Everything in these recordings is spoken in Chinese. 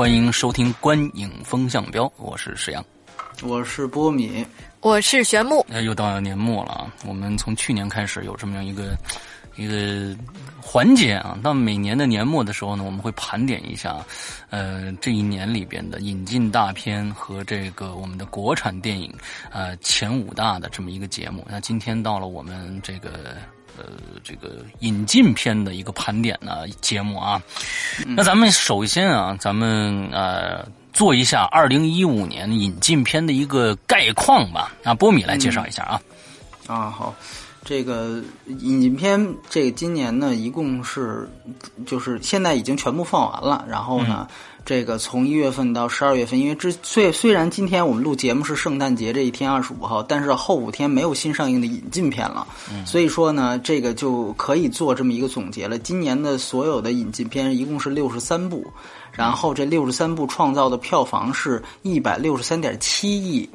欢迎收听《观影风向标》，我是石阳。我是波米，我是玄木。那又到年末了啊！我们从去年开始有这么样一个一个环节啊，到每年的年末的时候呢，我们会盘点一下，呃，这一年里边的引进大片和这个我们的国产电影呃前五大的这么一个节目。那今天到了我们这个。呃，这个引进片的一个盘点呢节目啊，那咱们首先啊，咱们呃做一下二零一五年引进片的一个概况吧。啊，波米来介绍一下啊。啊，好，这个引进片，这个今年呢，一共是就是现在已经全部放完了，然后呢。这个从一月份到十二月份，因为之虽虽然今天我们录节目是圣诞节这一天二十五号，但是后五天没有新上映的引进片了，所以说呢，这个就可以做这么一个总结了。今年的所有的引进片一共是六十三部，然后这六十三部创造的票房是一百六十三点七亿。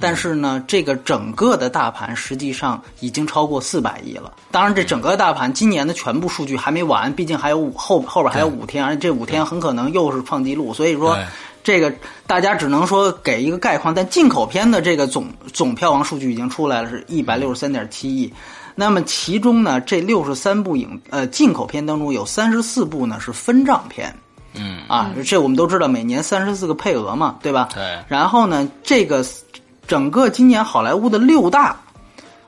但是呢，这个整个的大盘实际上已经超过四百亿了。当然，这整个大盘今年的全部数据还没完，毕竟还有五后后边还有五天，而且这五天很可能又是创纪录。所以说，这个大家只能说给一个概况。但进口片的这个总总票房数据已经出来了，是一百六十三点七亿。那么其中呢，这六十三部影呃进口片当中有三十四部呢是分账片。嗯啊，这我们都知道，每年三十四个配额嘛，对吧？对。然后呢，这个。整个今年好莱坞的六大，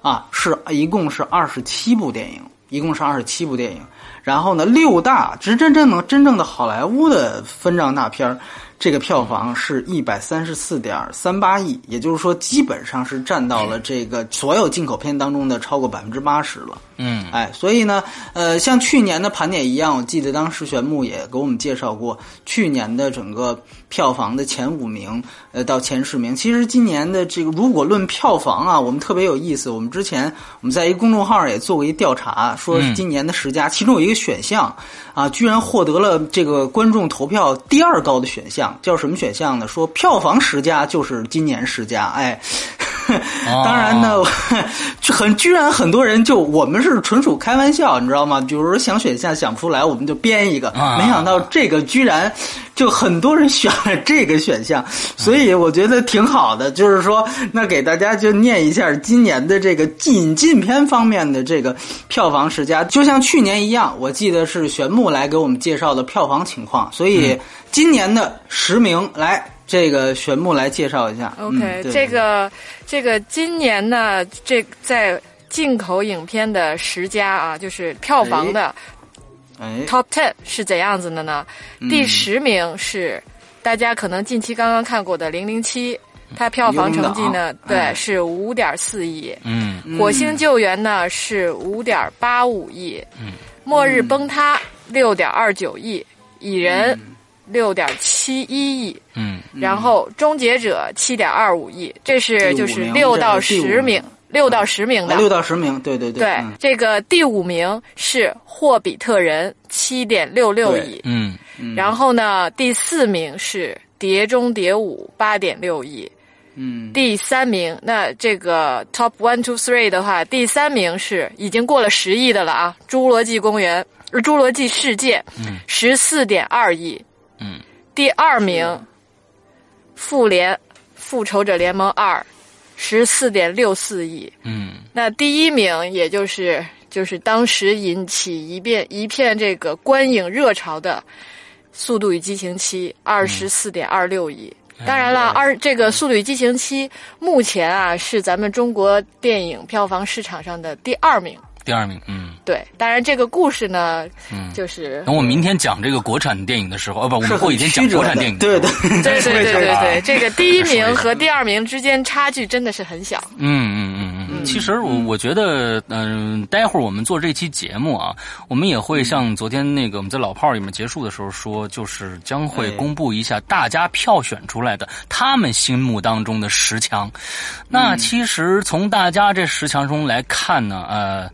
啊，是一共是二十七部电影，一共是二十七部电影。然后呢，六大真真正能真正的好莱坞的分账大片儿。这个票房是一百三十四点三八亿，也就是说，基本上是占到了这个所有进口片当中的超过百分之八十了。嗯，哎，所以呢，呃，像去年的盘点一样，我记得当时玄木也给我们介绍过去年的整个票房的前五名，呃，到前十名。其实今年的这个，如果论票房啊，我们特别有意思。我们之前我们在一个公众号也做过一调查，说今年的十佳，其中有一个选项啊，居然获得了这个观众投票第二高的选项。叫什么选项呢？说票房十佳就是今年十佳，哎，当然呢，就很居然很多人就我们是纯属开玩笑，你知道吗？比如说想选项想不出来，我们就编一个，没想到这个居然就很多人选了这个选项，所以我觉得挺好的。就是说，那给大家就念一下今年的这个引进片方面的这个票房十佳，就像去年一样，我记得是玄木来给我们介绍的票房情况，所以。今年的十名，来这个玄木来介绍一下。OK，这个这个今年呢，这在进口影片的十佳啊，就是票房的 Top Ten 是怎样子的呢？第十名是大家可能近期刚刚看过的《零零七》，它票房成绩呢，对，是五点四亿。嗯，《火星救援》呢是五点八五亿。嗯，《末日崩塌》六点二九亿，《蚁人》。六点七一亿，嗯，然后终结者七点二五亿，这是就是六到十名，六到十名的，六到十名，对对对。对，这个第五名是霍比特人，七点六六亿，嗯，然后呢，第四名是碟中谍五，八点六亿，嗯，第三名，那这个 top one two three 的话，第三名是已经过了十亿的了啊，侏罗纪公园，侏罗纪世界，嗯，十四点二亿。嗯，第二名，复联，复仇者联盟二，十四点六四亿。嗯，那第一名，也就是就是当时引起一片一片这个观影热潮的《速度与激情七》，二十四点二六亿。当然了，二这个《速度与激情七》目前啊是咱们中国电影票房市场上的第二名。第二名，嗯，对，当然这个故事呢，嗯，就是等我明天讲这个国产电影的时候，哦不，我们过几天讲国产电影，对对对对对对对，这个第一名和第二名之间差距真的是很小，嗯嗯嗯嗯，其实我我觉得，嗯，待会儿我们做这期节目啊，我们也会像昨天那个我们在老炮里面结束的时候说，就是将会公布一下大家票选出来的他们心目当中的十强。那其实从大家这十强中来看呢，呃。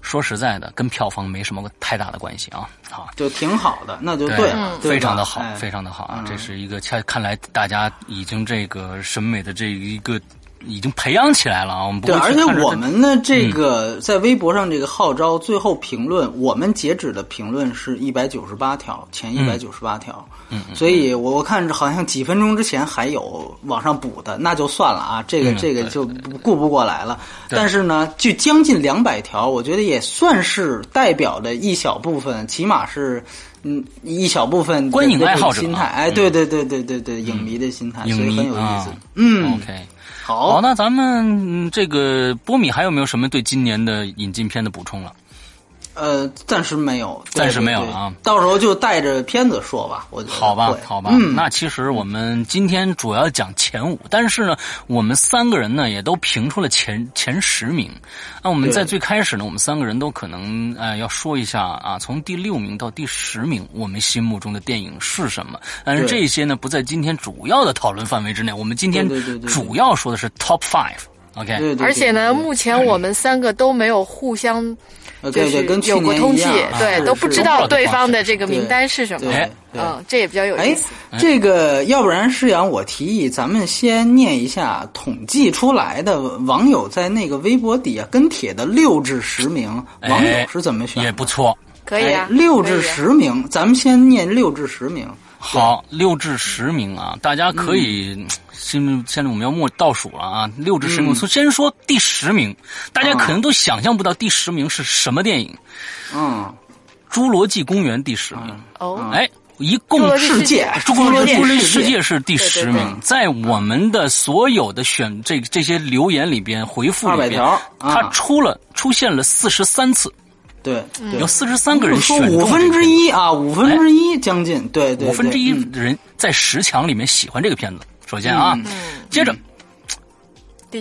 说实在的，跟票房没什么太大的关系啊，好，就挺好的，那就对了，非常的好，非常的好啊，这是一个看看来大家已经这个审美的这一个。已经培养起来了啊！我们对，而且我们呢，这个在微博上这个号召，最后评论，我们截止的评论是一百九十八条，前一百九十八条。嗯，所以我我看好像几分钟之前还有往上补的，那就算了啊，这个这个就顾不过来了。但是呢，就将近两百条，我觉得也算是代表的一小部分，起码是嗯一小部分观影爱好者心态。哎，对对对对对对，影迷的心态，所以很有意思。嗯，OK。好，那咱们这个波米还有没有什么对今年的引进片的补充了？呃，暂时没有，暂时没有了啊。到时候就带着片子说吧，我觉得。好吧，好吧。嗯，那其实我们今天主要讲前五，但是呢，我们三个人呢也都评出了前前十名。那我们在最开始呢，我们三个人都可能呃要说一下啊，从第六名到第十名，我们心目中的电影是什么？但是这些呢不在今天主要的讨论范围之内。我们今天主要说的是 Top Five，OK。而且呢，目前我们三个都没有互相。就是有过通气，对，都不知道对方的这个名单是什么。嗯，这也比较有意思。这个要不然是阳，我提议咱们先念一下统计出来的网友在那个微博底下跟帖的六至十名网友是怎么选？也不错，可以啊。六至十名，咱们先念六至十名。好，六至十名啊，大家可以。现现在我们要默倒数了啊，六至十名。先说第十名，大家可能都想象不到第十名是什么电影。嗯，《侏罗纪公园》第十名。哦，哎，一共世界，侏罗纪世界是第十名。在我们的所有的选这这些留言里边回复里边，它出了出现了四十三次。对，有四十三个人说五分之一啊，五分之一将近，对对，五分之一人在十强里面喜欢这个片子。首先啊，接着，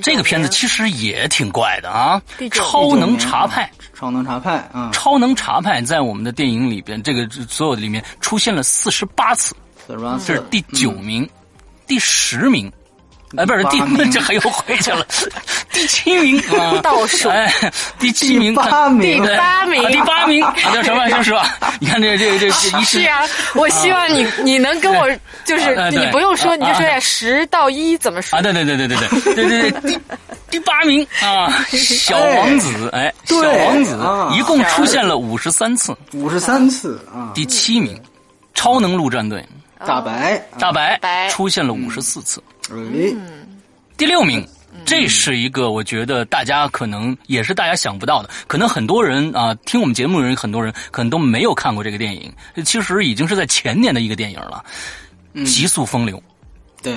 这个片子其实也挺怪的啊。超能查派，超能查派啊，超能查派在我们的电影里边，这个所有的里面出现了四十八次，四十八次，这是第九名，第十名。哎，不是第，这还又回去了。第七名。啊，倒数。哎，第七名，第八名，第八名，第八名，叫什么？是吧？你看这这这这一是。啊，我希望你你能跟我就是你不用说，你就说呀，十到一怎么说？啊，对对对对对对。对对对，第第八名。啊，小王子，哎，小王子一共出现了五十三次，五十三次啊。第七名，超能陆战队，大白，大白。出现了五十四次。嗯，第六名，这是一个我觉得大家可能也是大家想不到的，可能很多人啊听我们节目的人，很多人可能都没有看过这个电影。其实已经是在前年的一个电影了，《极速风流》。对，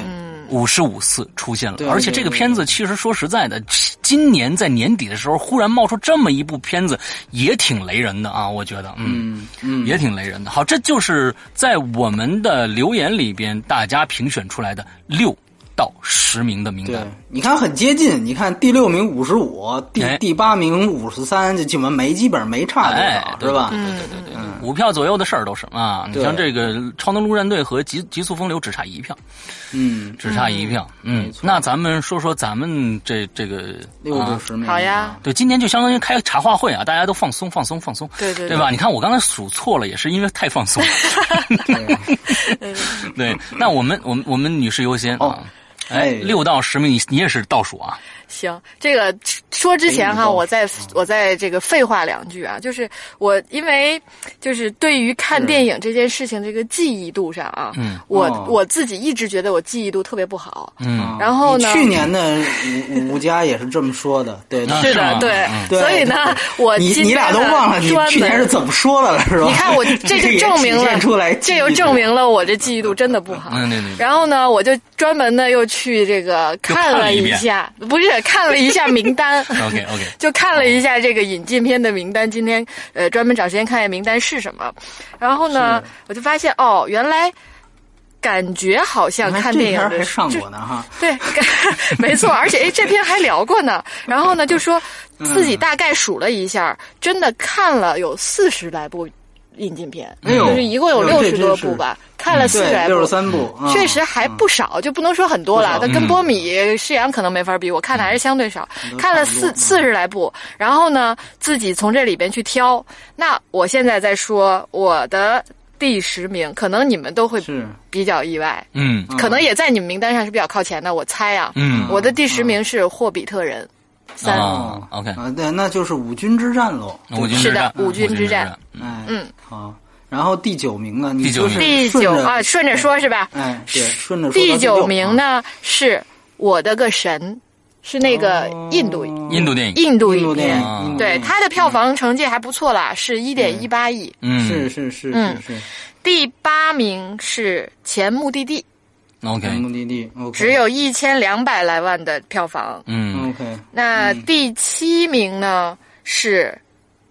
五十五次出现了，而且这个片子其实说实在的，今年在年底的时候忽然冒出这么一部片子，也挺雷人的啊！我觉得，嗯嗯，也挺雷人的。好，这就是在我们的留言里边大家评选出来的六。到十名的名单，你看很接近。你看第六名五十五，第第八名五十三，这基本没基本上没差多少，是吧？对对对对，五票左右的事儿都是啊。你像这个《超能陆战队》和《极极速风流》只差一票，嗯，只差一票。嗯，那咱们说说咱们这这个六至十名，好呀。对，今天就相当于开茶话会啊，大家都放松放松放松，对对对吧？你看我刚才数错了，也是因为太放松了。对，那我们我们我们女士优先啊。哎，六到十名，你你也是倒数啊？行，这个说之前哈，我再我再这个废话两句啊，就是我因为就是对于看电影这件事情这个记忆度上啊，嗯，我我自己一直觉得我记忆度特别不好，嗯，然后呢，去年的吴吴家也是这么说的，对，是的，对，所以呢，我你你俩都忘了你去年是怎么说的了，是吧？你看我这就 证明了出来，这又证明了我这记忆度真的不好，嗯，对对。然后呢，我就专门呢又去这个看了一下，不是。看了一下名单，OK OK，就看了一下这个引进片的名单。今天呃，专门找时间看一下名单是什么。然后呢，我就发现哦，原来感觉好像看电影还上过呢哈。对，没错，而且哎，这篇还聊过呢。然后呢，就说自己大概数了一下，真的看了有四十来部引进片，就是一共有六十多部吧。看了四十来部，六十三部，确实还不少，就不能说很多了。那跟波米、释阳可能没法比，我看的还是相对少。看了四四十来部，然后呢，自己从这里边去挑。那我现在在说我的第十名，可能你们都会比较意外，嗯，可能也在你们名单上是比较靠前的。我猜啊，嗯，我的第十名是《霍比特人》三，OK，啊，对，那就是五军之战喽，五军之战，五军之战，嗯，好。然后第九名呢？第九名，第九啊，顺着说是吧？哎，对，顺着说。第九名呢是我的个神，是那个印度印度电影，印度影片，对，它的票房成绩还不错啦，是一点一八亿。嗯，是是是是是。第八名是《前目的地》，OK，前目的地，只有一千两百来万的票房。嗯，OK。那第七名呢是《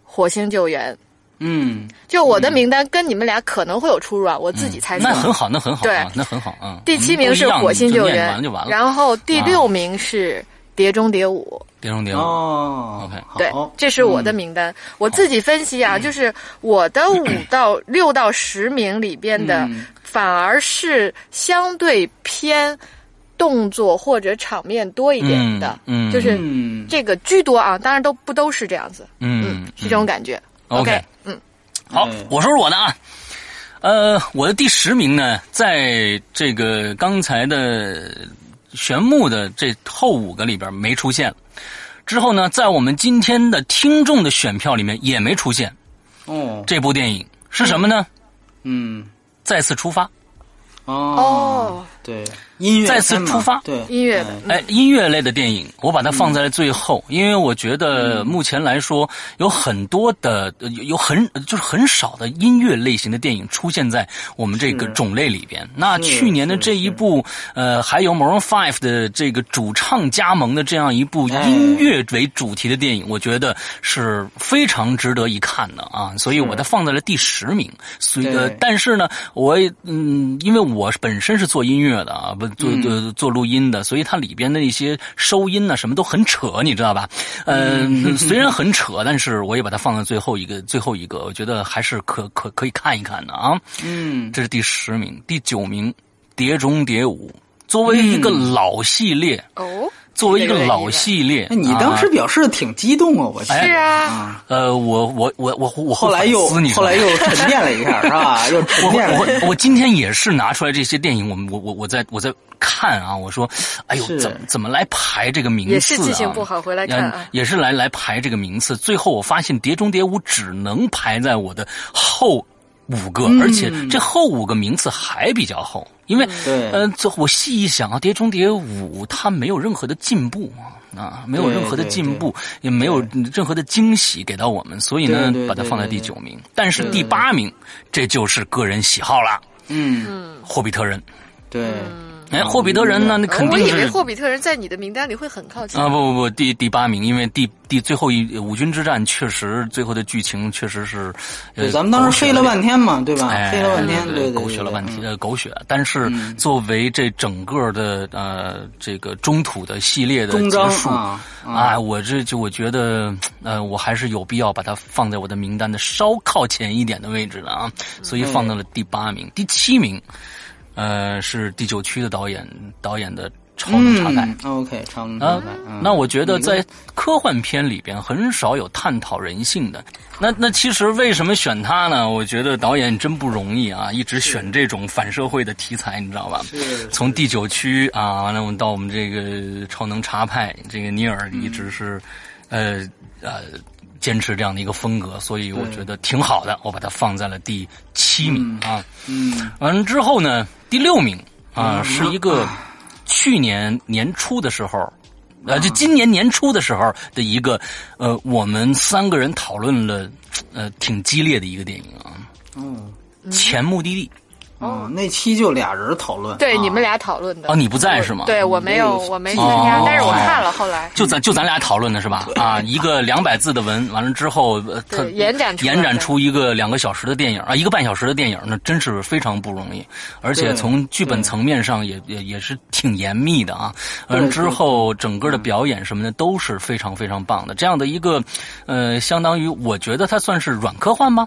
火星救援》。嗯，就我的名单跟你们俩可能会有出入啊，我自己猜测。那很好，那很好，对，那很好啊。第七名是《火星救援》，完就完了。然后第六名是《碟中谍五》。碟中谍五哦，OK，对，这是我的名单。我自己分析啊，就是我的五到六到十名里边的，反而是相对偏动作或者场面多一点的，嗯，就是这个居多啊。当然都不都是这样子，嗯，是这种感觉。OK，嗯，好，我说说我的啊，呃，我的第十名呢，在这个刚才的玄木的这后五个里边没出现，之后呢，在我们今天的听众的选票里面也没出现。哦，这部电影是什么呢？嗯，再次出发。哦，对。音乐再次出发，对。音乐的哎，音乐类的电影，我把它放在了最后，因为我觉得目前来说有很多的有很就是很少的音乐类型的电影出现在我们这个种类里边。那去年的这一部，呃，还有 Maroon Five 的这个主唱加盟的这样一部音乐为主题的电影，我觉得是非常值得一看的啊，所以我它放在了第十名。所以，呃，但是呢，我嗯，因为我本身是做音乐的啊，不。做做做录音的，所以它里边的一些收音呢，什么都很扯，你知道吧？嗯，虽然很扯，但是我也把它放在最后一个最后一个，我觉得还是可可可以看一看的啊。嗯，这是第十名，第九名《碟中谍五》，作为一个老系列哦。作为一个老系列，你当时表示的挺激动啊！我是啊，呃，我我我我我后来又后来又沉淀了一下，是吧？又沉淀了。我我今天也是拿出来这些电影，我我我我在我在看啊，我说，哎呦，怎么怎么来排这个名次？也是记性不好，回来看啊，也是来来排这个名次。最后我发现《碟中谍五》只能排在我的后五个，而且这后五个名次还比较厚。因为，呃，这我细一想啊，《碟中谍五》它没有任何的进步啊，啊，没有任何的进步，也没有任何的惊喜给到我们，所以呢，把它放在第九名。但是第八名，这就是个人喜好了。嗯，霍比特人，对。哎，霍比特人呢？那肯定是。我以为霍比特人在你的名单里会很靠前啊！不不不，第第八名，因为第第最后一五军之战确实最后的剧情确实是，对，咱们当时飞了半天嘛，对吧？飞了半天，对狗血了半天，呃，狗血。但是作为这整个的呃这个中土的系列的结束啊，我这就我觉得呃我还是有必要把它放在我的名单的稍靠前一点的位置的啊，所以放到了第八名，第七名。呃，是第九区的导演导演的《超能查派》。OK，超能。那我觉得在科幻片里边很少有探讨人性的。那那其实为什么选他呢？我觉得导演真不容易啊，一直选这种反社会的题材，你知道吧？从第九区啊，完了我们到我们这个《超能查派》，这个尼尔一直是呃呃坚持这样的一个风格，所以我觉得挺好的。我把它放在了第七名啊。嗯，完了之后呢？第六名啊，是一个去年年初的时候，呃，就今年年初的时候的一个，呃，我们三个人讨论了，呃，挺激烈的一个电影啊。嗯，前目的地。哦，那期就俩人讨论，对，你们俩讨论的。哦，你不在是吗？对我没有，我没参加，但是我看了后来。就咱就咱俩讨论的是吧？啊，一个两百字的文，完了之后，他延展延展出一个两个小时的电影啊，一个半小时的电影，那真是非常不容易，而且从剧本层面上也也也是挺严密的啊。完了之后，整个的表演什么的都是非常非常棒的。这样的一个，呃，相当于我觉得它算是软科幻吗？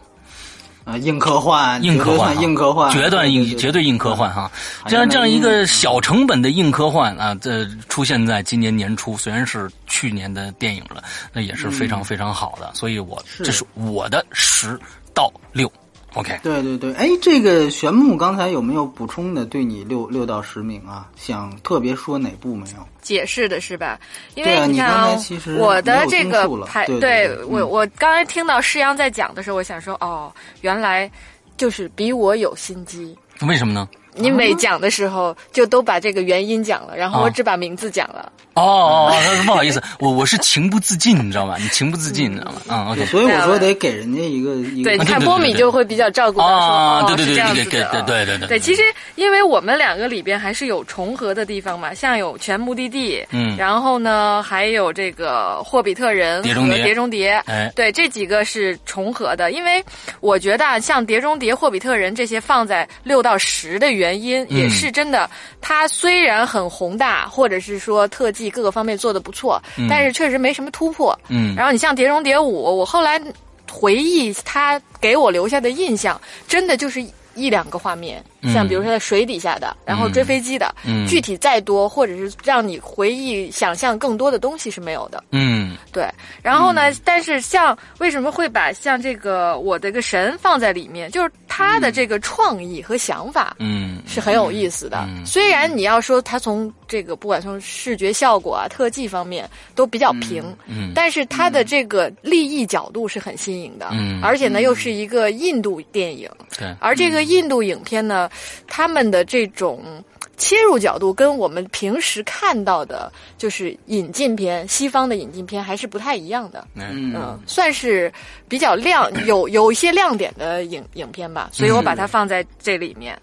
啊，硬科幻，硬科幻，硬科幻，绝对硬，绝对硬科幻哈！这样这样一个小成本的硬科幻啊，这出现在今年年初，虽然是去年的电影了，那也是非常非常好的。所以我这是我的十到六。OK，对对对，哎，这个玄牧刚才有没有补充的？对你六六到十名啊，想特别说哪部没有？解释的是吧？因为你看，我的这个排，对我我刚才听到诗阳在讲的时候，我想说，哦，原来就是比我有心机。为什么呢？你每讲的时候就都把这个原因讲了，然后我只把名字讲了。哦哦哦，不好意思，我我是情不自禁，你知道吗？你情不自禁，你知道吗？嗯，OK。所以我说得给人家一个一个。对，你看波米就会比较照顾他，说哦，对对对对对对对对对。对，其实因为我们两个里边还是有重合的地方嘛，像有全目的地，嗯，然后呢还有这个霍比特人和碟中谍，哎，对，这几个是重合的。因为我觉得像碟中谍、霍比特人这些放在六到十的原因，也是真的。它虽然很宏大，或者是说特技各个方面做的。不错，但是确实没什么突破。嗯，然后你像《碟中谍五》，我后来回忆他给我留下的印象，真的就是一两个画面。像比如说在水底下的，然后追飞机的，具体再多或者是让你回忆想象更多的东西是没有的。嗯，对。然后呢，但是像为什么会把像这个我的个神放在里面，就是他的这个创意和想法，嗯，是很有意思的。虽然你要说他从这个不管从视觉效果啊、特技方面都比较平，嗯，但是他的这个立意角度是很新颖的，嗯，而且呢又是一个印度电影，对，而这个印度影片呢。他们的这种切入角度跟我们平时看到的，就是引进片，西方的引进片还是不太一样的。嗯，算是比较亮，有有一些亮点的影影片吧，所以我把它放在这里面。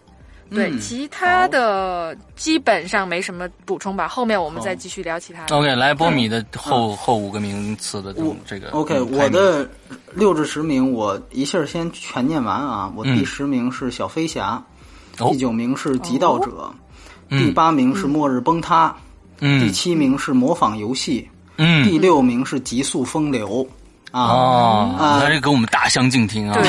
对，其他的基本上没什么补充吧。后面我们再继续聊其他的。OK，来波米的后后五个名次的这个。OK，我的六至十名，我一下先全念完啊。我第十名是小飞侠。第九名是《极道者》，第八名是《末日崩塌》，第七名是《模仿游戏》，第六名是《极速风流》。啊，他这跟我们大相径庭啊！对，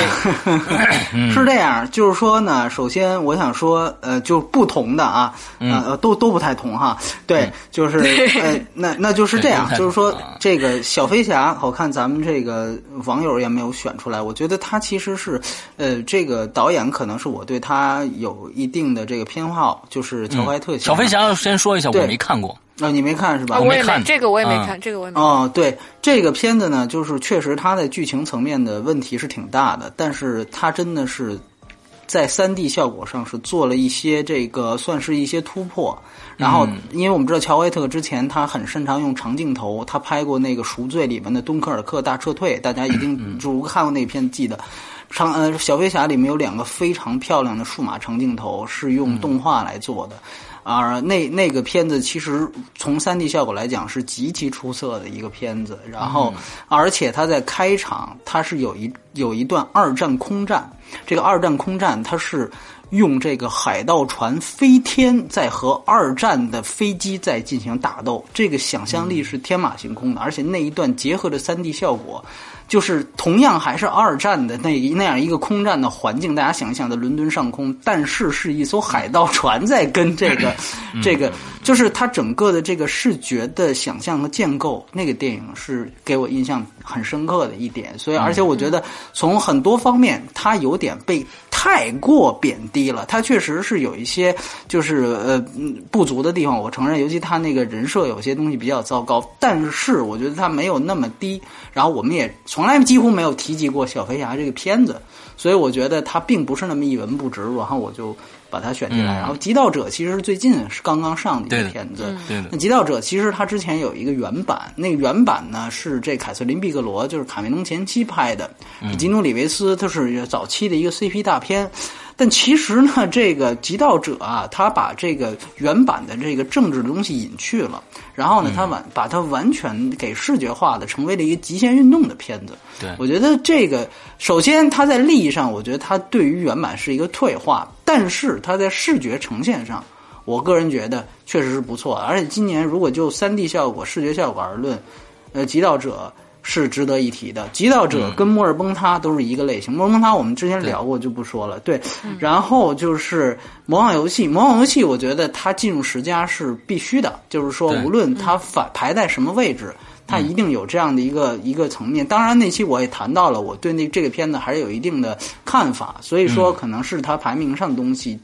是这样，就是说呢，首先我想说，呃，就不同的啊，呃，都都不太同哈。对，就是 呃，那那就是这样，就是说这个小飞侠，我看咱们这个网友也没有选出来，我觉得他其实是，呃，这个导演可能是我对他有一定的这个偏好，就是乔怀特。小飞侠先说一下，我没看过。啊，你没看是吧？我也没这个，我也没看这个，我也没。哦，对，这个片子呢，就是确实它在剧情层面的问题是挺大的，但是它真的是在三 D 效果上是做了一些这个算是一些突破。然后，因为我们知道乔怀特之前他很擅长用长镜头，他拍过那个《赎罪》里面的敦刻尔克大撤退，大家一定如果看过那片记得。长呃，小飞侠里面有两个非常漂亮的数码长镜头，是用动画来做的。啊，那那个片子其实从三 D 效果来讲是极其出色的一个片子，然后而且它在开场它是有一有一段二战空战，这个二战空战它是用这个海盗船飞天在和二战的飞机在进行打斗，这个想象力是天马行空的，而且那一段结合着三 D 效果。就是同样还是二战的那那样一个空战的环境，大家想一想，在伦敦上空，但是是一艘海盗船在跟这个 这个，就是它整个的这个视觉的想象和建构，那个电影是给我印象很深刻的一点。所以，而且我觉得从很多方面，它有点被太过贬低了。他确实是有一些就是呃不足的地方，我承认。尤其他那个人设有些东西比较糟糕，但是我觉得他没有那么低。然后我们也从来几乎没有提及过小飞侠这个片子，所以我觉得他并不是那么一文不值。然后我就把它选进来。然后《极道者》其实最近是刚刚上的一个片子。那《极道者》其实它之前有一个原版，那个原版呢是这凯瑟琳·毕格罗，就是卡梅隆前期拍的，吉努·里维斯，他是早期的一个 CP 大片。但其实呢，这个《极道者》啊，他把这个原版的这个政治的东西隐去了，然后呢，他完把它完全给视觉化的，成为了一个极限运动的片子。对，我觉得这个首先它在利益上，我觉得它对于原版是一个退化，但是它在视觉呈现上，我个人觉得确实是不错。而且今年如果就三 D 效果、视觉效果而论，呃，《极道者》。是值得一提的，《极道者》跟《末日崩塌》都是一个类型，《末日崩塌》我们之前聊过，就不说了。对，然后就是《魔幻游戏》，《魔幻游戏》我觉得它进入十佳是必须的，就是说无论它反排在什么位置，它一定有这样的一个一个层面。当然那期我也谈到了，我对那这个片子还是有一定的看法，所以说可能是它排名上的东西。《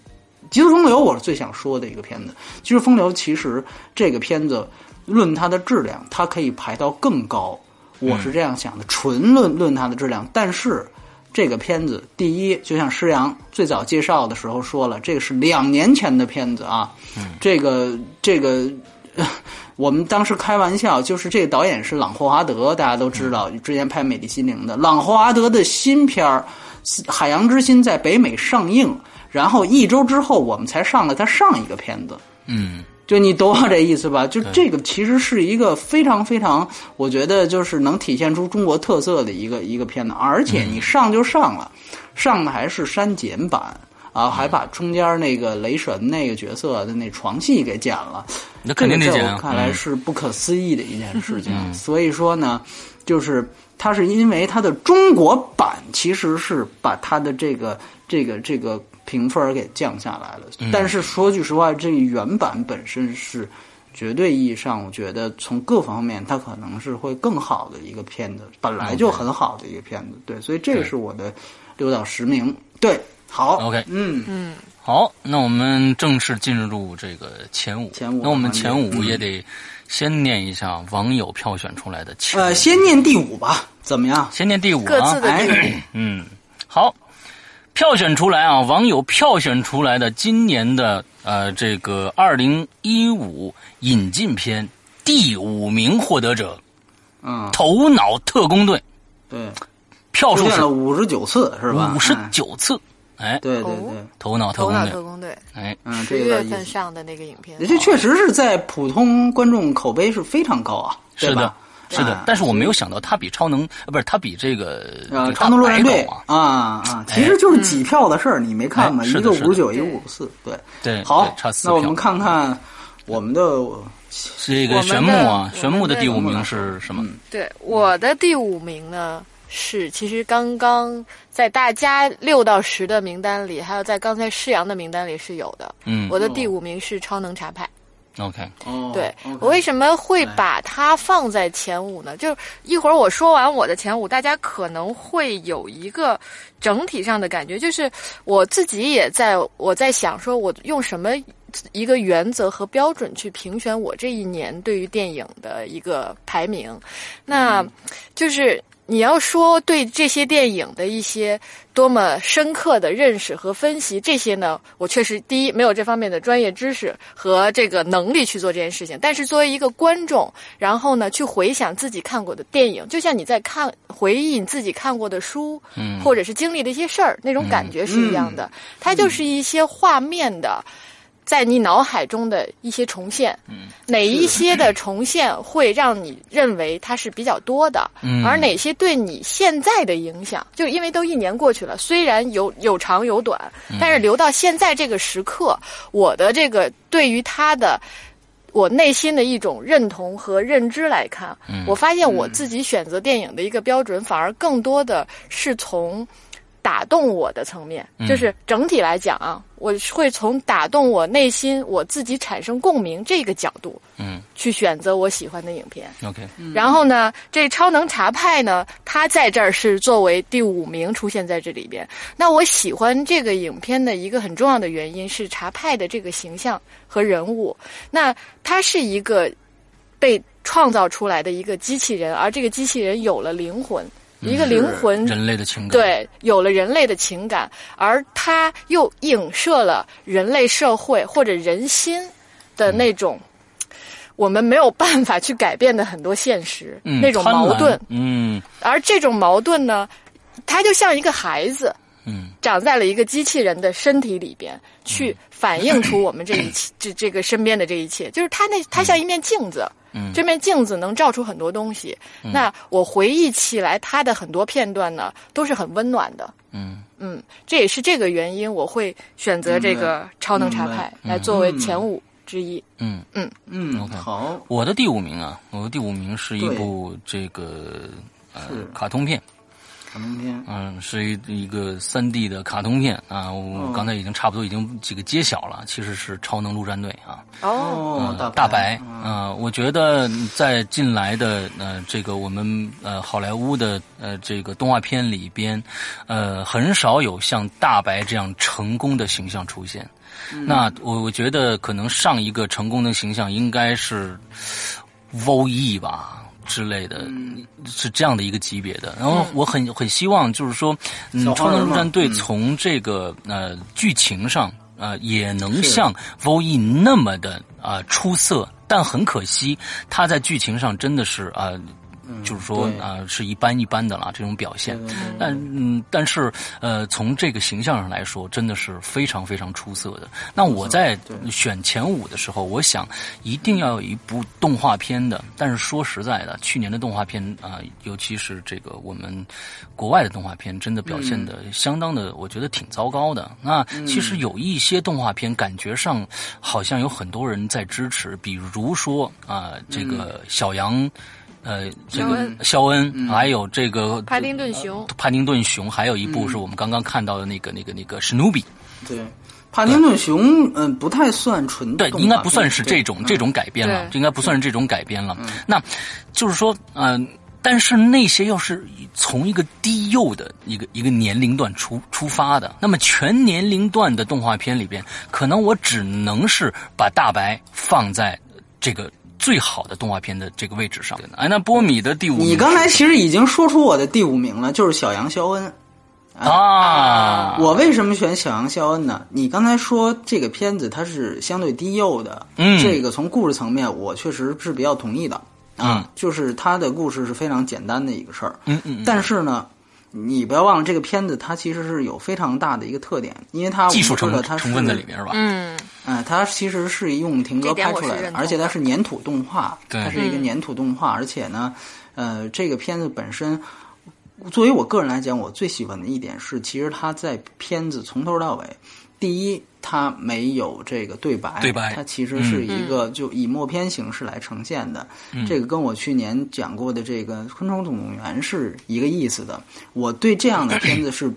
极速风流》我是最想说的一个片子，《极速风流》其实这个片子论它的质量，它可以排到更高。我是这样想的，纯论论它的质量，但是这个片子，第一，就像施洋最早介绍的时候说了，这个是两年前的片子啊，这个这个，我们当时开玩笑，就是这个导演是朗霍华德，大家都知道，之前拍《美丽心灵》的，朗霍华德的新片儿《海洋之心》在北美上映，然后一周之后，我们才上了他上一个片子，嗯。就你懂我这意思吧？就这个其实是一个非常非常，我觉得就是能体现出中国特色的一个一个片子，而且你上就上了，上的还是删减版啊，还把中间那个雷神那个角色的那床戏给剪了，那肯定得剪。看来是不可思议的一件事情。所以说呢，就是它是因为它的中国版其实是把它的这个这个这个。评分给降下来了，但是说句实话，这原版本身是绝对意义上，我觉得从各方面它可能是会更好的一个片子，本来就很好的一个片子，对，所以这个是我的六到十名，对，好，OK，嗯。嗯，好，那我们正式进入这个前五，前五，那我们前五也得先念一下网友票选出来的，呃，先念第五吧，怎么样？先念第五，各自的第五，嗯，好。票选出来啊，网友票选出来的今年的呃这个二零一五引进片第五名获得者，嗯，头脑特工队，对，票数是五十九次是吧？五十九次，哎，对对对，头脑特工队。头脑特工队，哎，嗯，十月份上的那个影片，这确实是在普通观众口碑是非常高啊，是的。是的，但是我没有想到他比超能，不是他比这个呃超能陆战队啊啊，其实就是几票的事儿，你没看吗？一个五十九，一个五十四，对对。好，差四那我们看看我们的这个玄木啊，玄木的第五名是什么？对，我的第五名呢是，其实刚刚在大家六到十的名单里，还有在刚才施阳的名单里是有的。嗯，我的第五名是超能茶派。OK，对我为什么会把它放在前五呢？就一会儿我说完我的前五，大家可能会有一个整体上的感觉，就是我自己也在我在想，说我用什么一个原则和标准去评选我这一年对于电影的一个排名，那就是。你要说对这些电影的一些多么深刻的认识和分析，这些呢，我确实第一没有这方面的专业知识和这个能力去做这件事情。但是作为一个观众，然后呢去回想自己看过的电影，就像你在看回忆你自己看过的书，嗯，或者是经历的一些事儿，那种感觉是一样的。它就是一些画面的。在你脑海中的一些重现，哪一些的重现会让你认为它是比较多的，而哪些对你现在的影响，就因为都一年过去了，虽然有有长有短，但是留到现在这个时刻，我的这个对于他的我内心的一种认同和认知来看，我发现我自己选择电影的一个标准，反而更多的是从。打动我的层面，就是整体来讲啊，我会从打动我内心、我自己产生共鸣这个角度，嗯，去选择我喜欢的影片。OK，然后呢，这超能查派呢，它在这儿是作为第五名出现在这里边。那我喜欢这个影片的一个很重要的原因是查派的这个形象和人物。那它是一个被创造出来的一个机器人，而这个机器人有了灵魂。一个灵魂，人类的情感，对，有了人类的情感，而它又影射了人类社会或者人心的那种我们没有办法去改变的很多现实，那种矛盾。嗯，而这种矛盾呢，它就像一个孩子，嗯，长在了一个机器人的身体里边，去反映出我们这一切，这这个身边的这一切，就是它那它像一面镜子，嗯，这面镜子能照出很多东西。那我回忆起来，它的很多片段呢，都是很温暖的。嗯。嗯，这也是这个原因，我会选择这个超能查派来作为前五之一。嗯。嗯。嗯，OK，好，我的第五名啊，我的第五名是一部这个呃卡通片。卡通片，嗯，是一一个三 D 的卡通片啊，我刚才已经差不多已经几个揭晓了，其实是《超能陆战队》啊。哦，大白啊，我觉得在近来的呃这个我们呃好莱坞的呃这个动画片里边，呃很少有像大白这样成功的形象出现。那我我觉得可能上一个成功的形象应该是 VOE 吧。之类的，是这样的一个级别的。然后我很很希望，就是说，嗯，超能陆战队从这个呃剧情上啊，也能像 VOE 那么的啊出色。但很可惜，他在剧情上真的是啊。就是说啊，是一般一般的啦，这种表现。但嗯，但是呃，从这个形象上来说，真的是非常非常出色的。那我在选前五的时候，我想一定要有一部动画片的。但是说实在的，去年的动画片啊，尤其是这个我们国外的动画片，真的表现的相当的，我觉得挺糟糕的。那其实有一些动画片，感觉上好像有很多人在支持，比如说啊，这个小羊。呃，这个肖恩，还有这个帕丁顿熊，帕丁顿熊，还有一部是我们刚刚看到的那个、那个、那个史努比。对，帕丁顿熊，嗯，不太算纯对，应该不算是这种这种改编了，应该不算是这种改编了。那就是说，嗯，但是那些要是从一个低幼的一个一个年龄段出出发的，那么全年龄段的动画片里边，可能我只能是把大白放在这个。最好的动画片的这个位置上，哎，那波米的第五，你刚才其实已经说出我的第五名了，就是小羊肖恩啊。我为什么选小羊肖恩呢？你刚才说这个片子它是相对低幼的，嗯，这个从故事层面我确实是比较同意的啊，就是它的故事是非常简单的一个事儿，嗯嗯，但是呢。你不要忘了，这个片子它其实是有非常大的一个特点，因为它技术成它成分在里面是吧？嗯，哎，它其实是用停格拍出来的，而且它是粘土动画，它是一个粘土动画，而且呢，呃，这个片子本身，作为我个人来讲，我最喜欢的一点是，其实它在片子从头到尾，第一。它没有这个对白，对白，它其实是一个就以默片形式来呈现的。这个跟我去年讲过的这个《昆虫总动员》是一个意思的。我对这样的片子是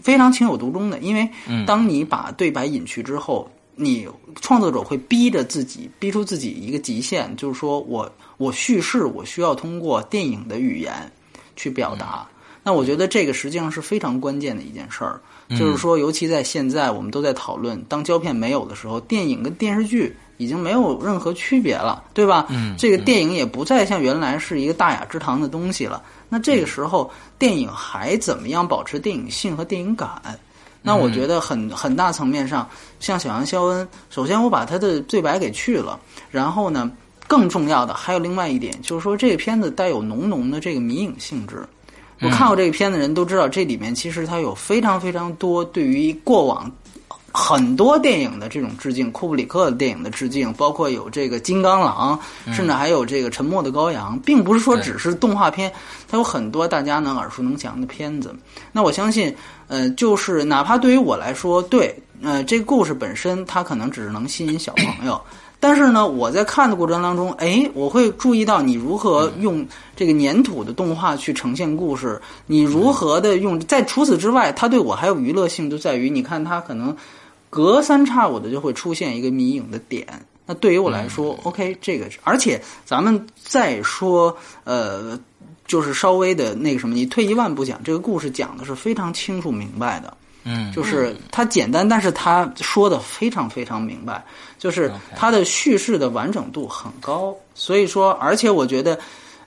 非常情有独钟的，因为当你把对白隐去之后，你创作者会逼着自己逼出自己一个极限，就是说我我叙事我需要通过电影的语言去表达。那我觉得这个实际上是非常关键的一件事儿。就是说，尤其在现在，我们都在讨论，当胶片没有的时候，电影跟电视剧已经没有任何区别了，对吧？嗯，这个电影也不再像原来是一个大雅之堂的东西了。那这个时候，电影还怎么样保持电影性和电影感？那我觉得很很大层面上，像小杨肖恩，首先我把他的对白给去了，然后呢，更重要的还有另外一点，就是说这个片子带有浓浓的这个迷影性质。我看过这个片的人都知道，这里面其实它有非常非常多对于过往很多电影的这种致敬，库布里克的电影的致敬，包括有这个《金刚狼》，甚至还有这个《沉默的羔羊》，并不是说只是动画片，它有很多大家能耳熟能详的片子。那我相信，呃，就是哪怕对于我来说，对，呃，这个故事本身它可能只是能吸引小朋友。但是呢，我在看的过程当中，哎，我会注意到你如何用这个粘土的动画去呈现故事，你如何的用。在除此之外，它对我还有娱乐性，就在于你看它可能隔三差五的就会出现一个迷影的点。那对于我来说，OK，这个而且咱们再说，呃，就是稍微的那个什么，你退一万步讲，这个故事讲的是非常清楚明白的。嗯，就是它简单，但是他说的非常非常明白，就是它的叙事的完整度很高。所以说，而且我觉得，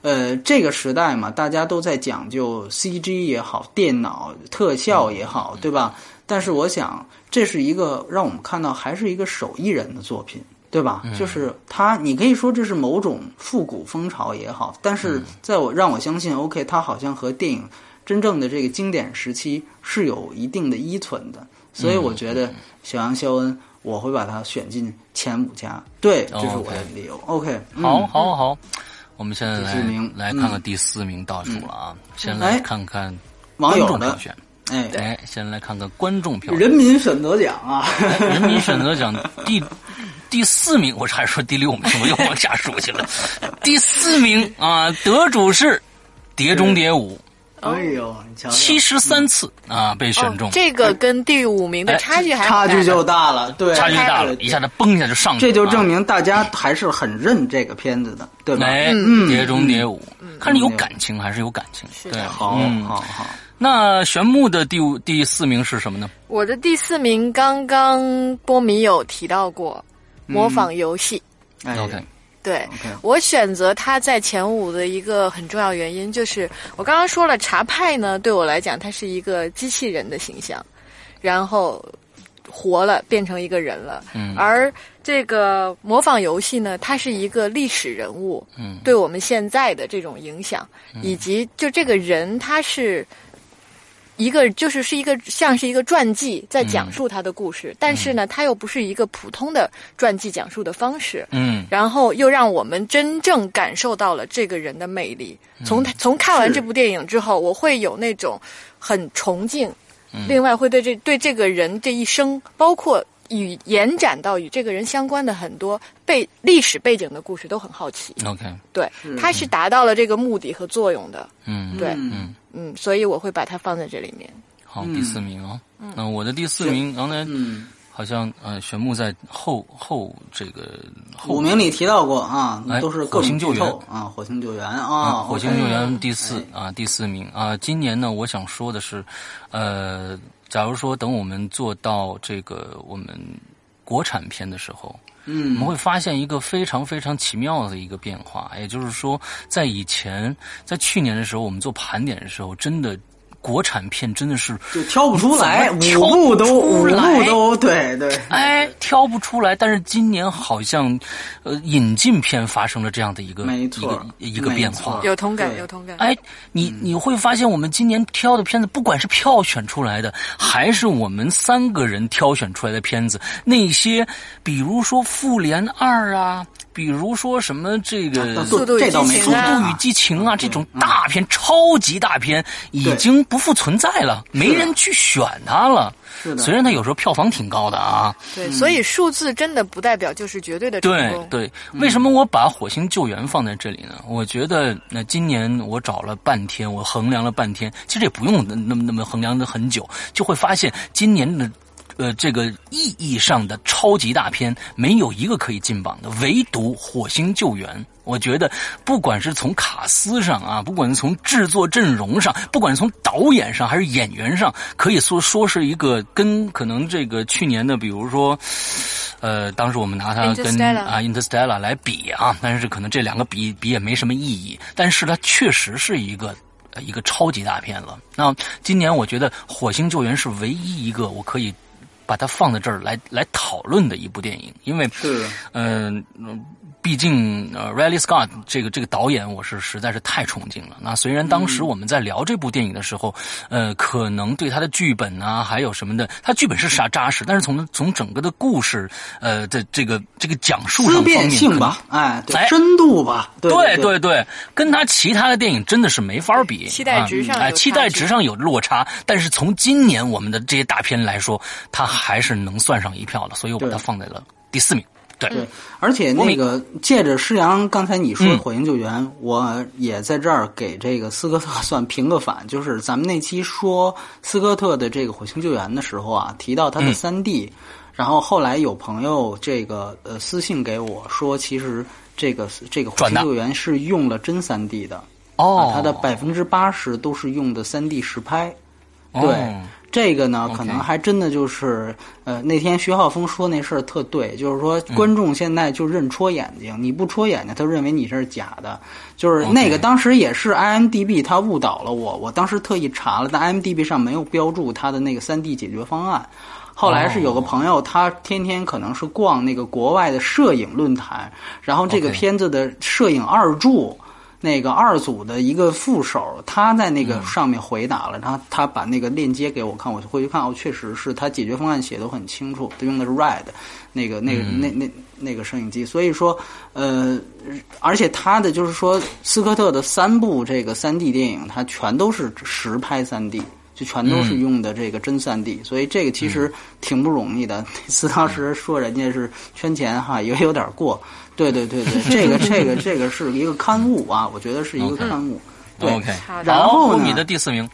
呃，这个时代嘛，大家都在讲究 CG 也好，电脑特效也好，对吧？但是我想，这是一个让我们看到还是一个手艺人的作品，对吧？就是他，你可以说这是某种复古风潮也好，但是在我让我相信，OK，它好像和电影。真正的这个经典时期是有一定的依存的，所以我觉得小杨肖恩我会把他选进前五家。对，这是我的理由。OK，好，好，好，我们现在来来看看第四名倒数了啊，先来看看网友票选。哎哎，先来看看观众票。人民选择奖啊，人民选择奖第第四名，我还是说第六名，我又往下数去了。第四名啊，得主是《碟中谍五》。哎呦，七十三次啊，被选中。这个跟第五名的差距还差距就大了，对，差距大了，一下子嘣一下就上去了。这就证明大家还是很认这个片子的，对吧？哎，《碟中谍五》，看着有感情，还是有感情。对，好，好，好。那玄牧的第五、第四名是什么呢？我的第四名刚刚波米有提到过，模仿游戏。OK，对我选择它在前五的一个很重要原因，就是我刚刚说了，茶派呢对我来讲，它是一个机器人的形象，然后活了变成一个人了。嗯，而这个模仿游戏呢，它是一个历史人物，嗯，对我们现在的这种影响，以及就这个人他是。一个就是是一个像是一个传记，在讲述他的故事，但是呢，他又不是一个普通的传记讲述的方式。嗯，然后又让我们真正感受到了这个人的魅力。从从看完这部电影之后，我会有那种很崇敬，另外会对这对这个人这一生，包括。与延展到与这个人相关的很多背历史背景的故事都很好奇。OK，对，它是达到了这个目的和作用的。嗯，对，嗯嗯，所以我会把它放在这里面。好，第四名哦。嗯，我的第四名刚才好像呃，玄牧在后后这个五名里提到过啊，都是火星救援啊，火星救援啊，火星救援第四啊，第四名啊。今年呢，我想说的是，呃。假如说等我们做到这个我们国产片的时候，嗯，我们会发现一个非常非常奇妙的一个变化，也就是说，在以前，在去年的时候，我们做盘点的时候，真的。国产片真的是就挑不出来，五部都五部都对对，哎，挑不出来。但是今年好像，呃，引进片发生了这样的一个一个一个变化，有同感，有同感。哎，你你会发现，我们今年挑的片子，不管是票选出来的，还是我们三个人挑选出来的片子，那些比如说《复联二》啊。比如说什么这个速度与激情啊，这种大片、超级大片已经不复存在了，没人去选它了。是的，虽然它有时候票房挺高的啊。对，所以数字真的不代表就是绝对的成功。对对，为什么我把《火星救援》放在这里呢？我觉得那今年我找了半天，我衡量了半天，其实也不用那么那么衡量的很久，就会发现今年的。呃，这个意义上的超级大片没有一个可以进榜的，唯独《火星救援》。我觉得，不管是从卡斯上啊，不管是从制作阵容上，不管是从导演上还是演员上，可以说说是一个跟可能这个去年的，比如说，呃，当时我们拿它跟啊《Interstellar》来比啊，但是可能这两个比比也没什么意义。但是它确实是一个一个超级大片了。那今年我觉得《火星救援》是唯一一个我可以。把它放在这儿来来讨论的一部电影，因为是嗯。毕竟，呃，Riley Scott 这个这个导演，我是实在是太崇敬了。那虽然当时我们在聊这部电影的时候，呃，可能对他的剧本啊，还有什么的，他剧本是啥扎实，但是从从整个的故事，呃的这个这个讲述上方面，性吧，哎，深度吧，对对对，跟他其他的电影真的是没法比，期待值上，哎，期待值上有落差。但是从今年我们的这些大片来说，他还是能算上一票的，所以我把它放在了第四名。对，而且那个借着施阳刚才你说《火星救援》，我也在这儿给这个斯科特 算平个反，就是咱们那期说斯科特的这个《火星救援》的时候啊，提到他的三 D，然后后来有朋友这个呃私信给我说，其实这个这个《火星救援》是用了真三 D 的哦，它的百分之八十都是用的三 D 实拍，对。这个呢，可能还真的就是，呃，那天徐浩峰说那事儿特对，就是说观众现在就认戳眼睛，你不戳眼睛，他认为你是假的。就是那个当时也是 IMDB 他误导了我，我当时特意查了，但 IMDB 上没有标注他的那个三 D 解决方案。后来是有个朋友，他天天可能是逛那个国外的摄影论坛，然后这个片子的摄影二柱。那个二组的一个副手，他在那个上面回答了，他他把那个链接给我看，我就回去看，哦，确实是他解决方案写的很清楚，他用的是 Red 那个那个那那那个摄影机，所以说呃，而且他的就是说斯科特的三部这个三 D 电影，他全都是实拍三 D。就全都是用的这个真三 D，所以这个其实挺不容易的。司当时说人家是圈钱哈，也有点过。对对对对，这个这个这个是一个刊物啊，我觉得是一个刊物。OK，然后你的第四名，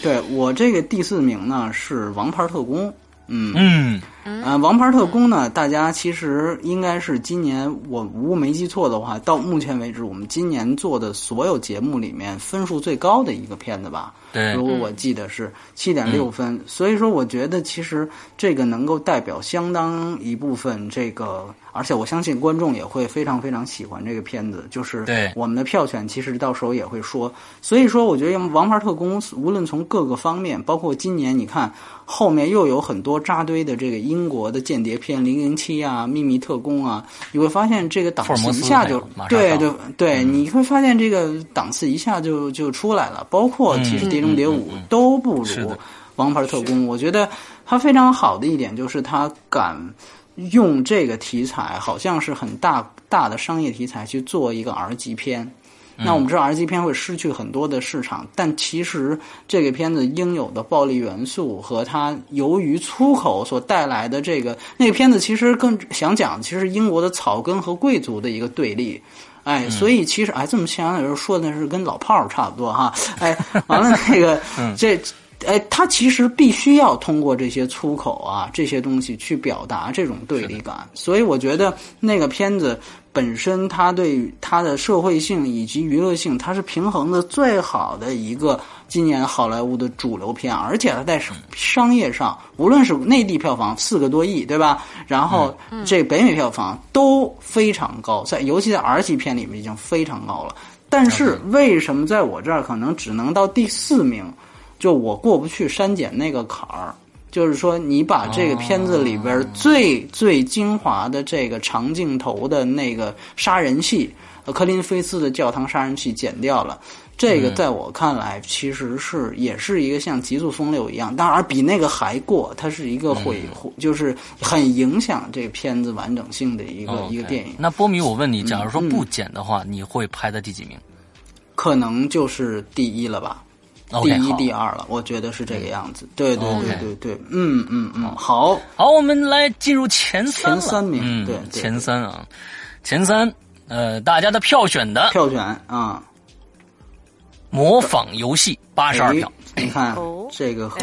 对我这个第四名呢是《王牌特工》。嗯嗯。呃，王牌特工呢？大家其实应该是今年，我如果没记错的话，到目前为止，我们今年做的所有节目里面分数最高的一个片子吧。对，如果我记得是七点六分，所以说我觉得其实这个能够代表相当一部分这个，而且我相信观众也会非常非常喜欢这个片子。就是对我们的票选，其实到时候也会说。所以说，我觉得王牌特工无论从各个方面，包括今年你看后面又有很多扎堆的这个英国的间谍片《零零七》啊，《秘密特工》啊，你会发现这个档次一下就对对对，你会发现这个档次一下就就出来了。包括其实《碟中谍五》都不如《王牌特工》。我觉得它非常好的一点就是它敢用这个题材，好像是很大大的商业题材去做一个 R 级片。那我们知道 R 级片会失去很多的市场，但其实这个片子应有的暴力元素和它由于粗口所带来的这个那个片子，其实更想讲，其实英国的草根和贵族的一个对立，哎，所以其实哎这么想想，有时候说的是跟老炮儿差不多哈，哎，完了那个这哎，他其实必须要通过这些粗口啊这些东西去表达这种对立感，所以我觉得那个片子。本身它对它的社会性以及娱乐性，它是平衡的最好的一个今年好莱坞的主流片，而且它在商业上，无论是内地票房四个多亿，对吧？然后这北美票房都非常高，在尤其在 R 级片里面已经非常高了。但是为什么在我这儿可能只能到第四名？就我过不去删减那个坎儿。就是说，你把这个片子里边最最精华的这个长镜头的那个杀人戏，科林菲斯的教堂杀人戏剪掉了，这个在我看来其实是也是一个像《极速风流》一样，当然比那个还过，它是一个毁就是很影响这个片子完整性的一个一个电影。那波米，我问你，假如说不剪的话，你会排在第几名？可能就是第一了吧。第一、第二了，我觉得是这个样子。对对对对对，嗯嗯嗯，好，好，我们来进入前三前三名，对前三啊，前三，呃，大家的票选的票选啊，模仿游戏八十二票。你看，这个和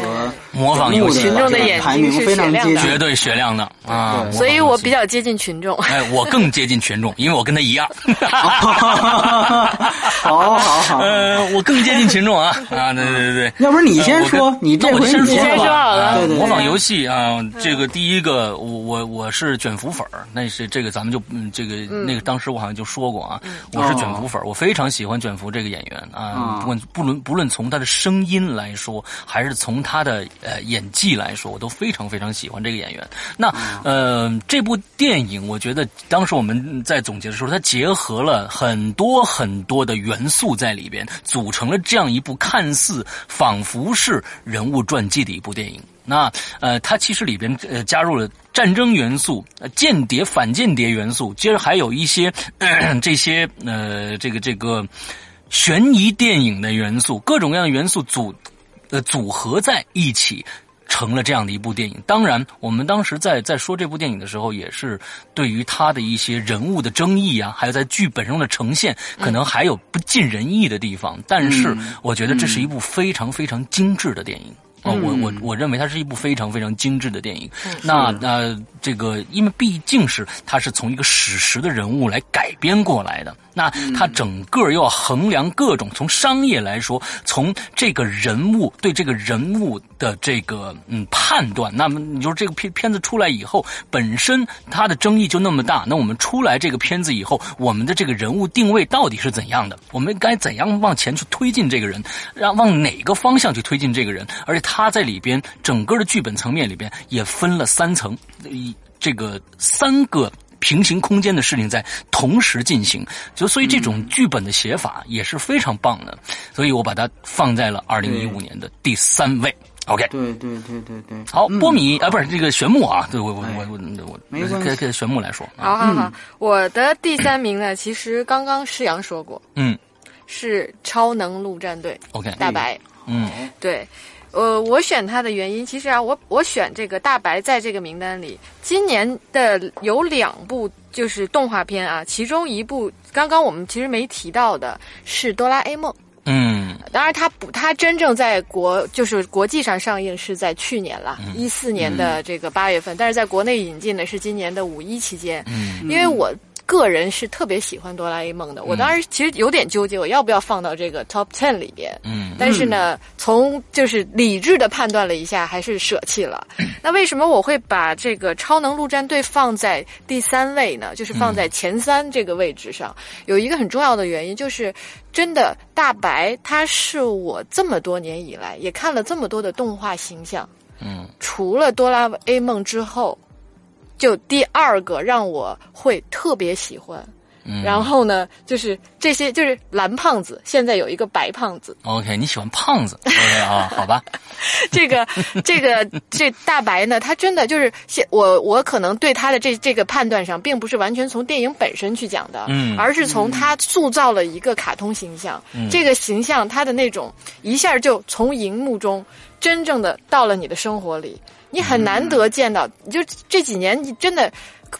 模仿游戏群众的眼睛是雪亮的，绝对雪亮的啊！所以我比较接近群众。哎，我更接近群众，因为我跟他一样。好 好好，呃，我更接近群众啊啊！对对对对，要不然你先说，你那我先说好了。对对，模仿游戏啊，这个第一个，我我我是卷福粉儿，那是这个咱们就嗯，这个那个当时我好像就说过啊，我是卷福粉儿，我非常喜欢卷福这个演员啊，不管不论不论从他的声音来说，还是从他的呃演技来说，我都非常非常喜欢这个演员。那呃，这部电影，我觉得当时我们在总结的时候，它结合了很多很多的元素在里边，组成了这样一部看似仿佛是人物传记的一部电影。那呃，它其实里边呃加入了战争元素、间谍反间谍元素，接着还有一些这些呃这个这个悬疑电影的元素，各种各样的元素组。呃，组合在一起成了这样的一部电影。当然，我们当时在在说这部电影的时候，也是对于他的一些人物的争议啊，还有在剧本中的呈现，可能还有不尽人意的地方。但是，我觉得这是一部非常非常精致的电影。啊，我我我认为它是一部非常非常精致的电影。那那这个，因为毕竟是他是从一个史实的人物来改编过来的。那他整个又要衡量各种从商业来说，从这个人物对这个人物的这个嗯判断。那么你说这个片片子出来以后，本身它的争议就那么大。那我们出来这个片子以后，我们的这个人物定位到底是怎样的？我们该怎样往前去推进这个人？让往哪个方向去推进这个人？而且他在里边整个的剧本层面里边也分了三层，一这个三个。平行空间的事情在同时进行，就所以这种剧本的写法也是非常棒的，所以我把它放在了二零一五年的第三位。OK，对对对对对，好，波米啊，不是这个玄木啊，对我我我我我，没关系，跟玄木来说，好好好，我的第三名呢，其实刚刚施阳说过，嗯，是超能陆战队，OK，大白，嗯，对，呃，我选它的原因，其实啊，我我选这个大白在这个名单里，今年的有两部就是动画片啊，其中一部刚刚我们其实没提到的是哆啦 A 梦。嗯，当然，它不，它真正在国就是国际上上映是在去年了，一四年的这个八月份，但是在国内引进的是今年的五一期间。嗯，因为我。个人是特别喜欢哆啦 A 梦的，我当时其实有点纠结，我要不要放到这个 top ten 里边。嗯，但是呢，从就是理智的判断了一下，还是舍弃了。那为什么我会把这个超能陆战队放在第三位呢？就是放在前三这个位置上，有一个很重要的原因，就是真的大白，他是我这么多年以来也看了这么多的动画形象，嗯，除了哆啦 A 梦之后。就第二个让我会特别喜欢，然后呢，就是这些就是蓝胖子，现在有一个白胖子。OK，你喜欢胖子？OK 啊，好吧。这个这个这大白呢，他真的就是现我我可能对他的这这个判断上，并不是完全从电影本身去讲的，嗯，而是从他塑造了一个卡通形象，这个形象他的那种一下就从荧幕中真正的到了你的生活里。你很难得见到，就这几年，你真的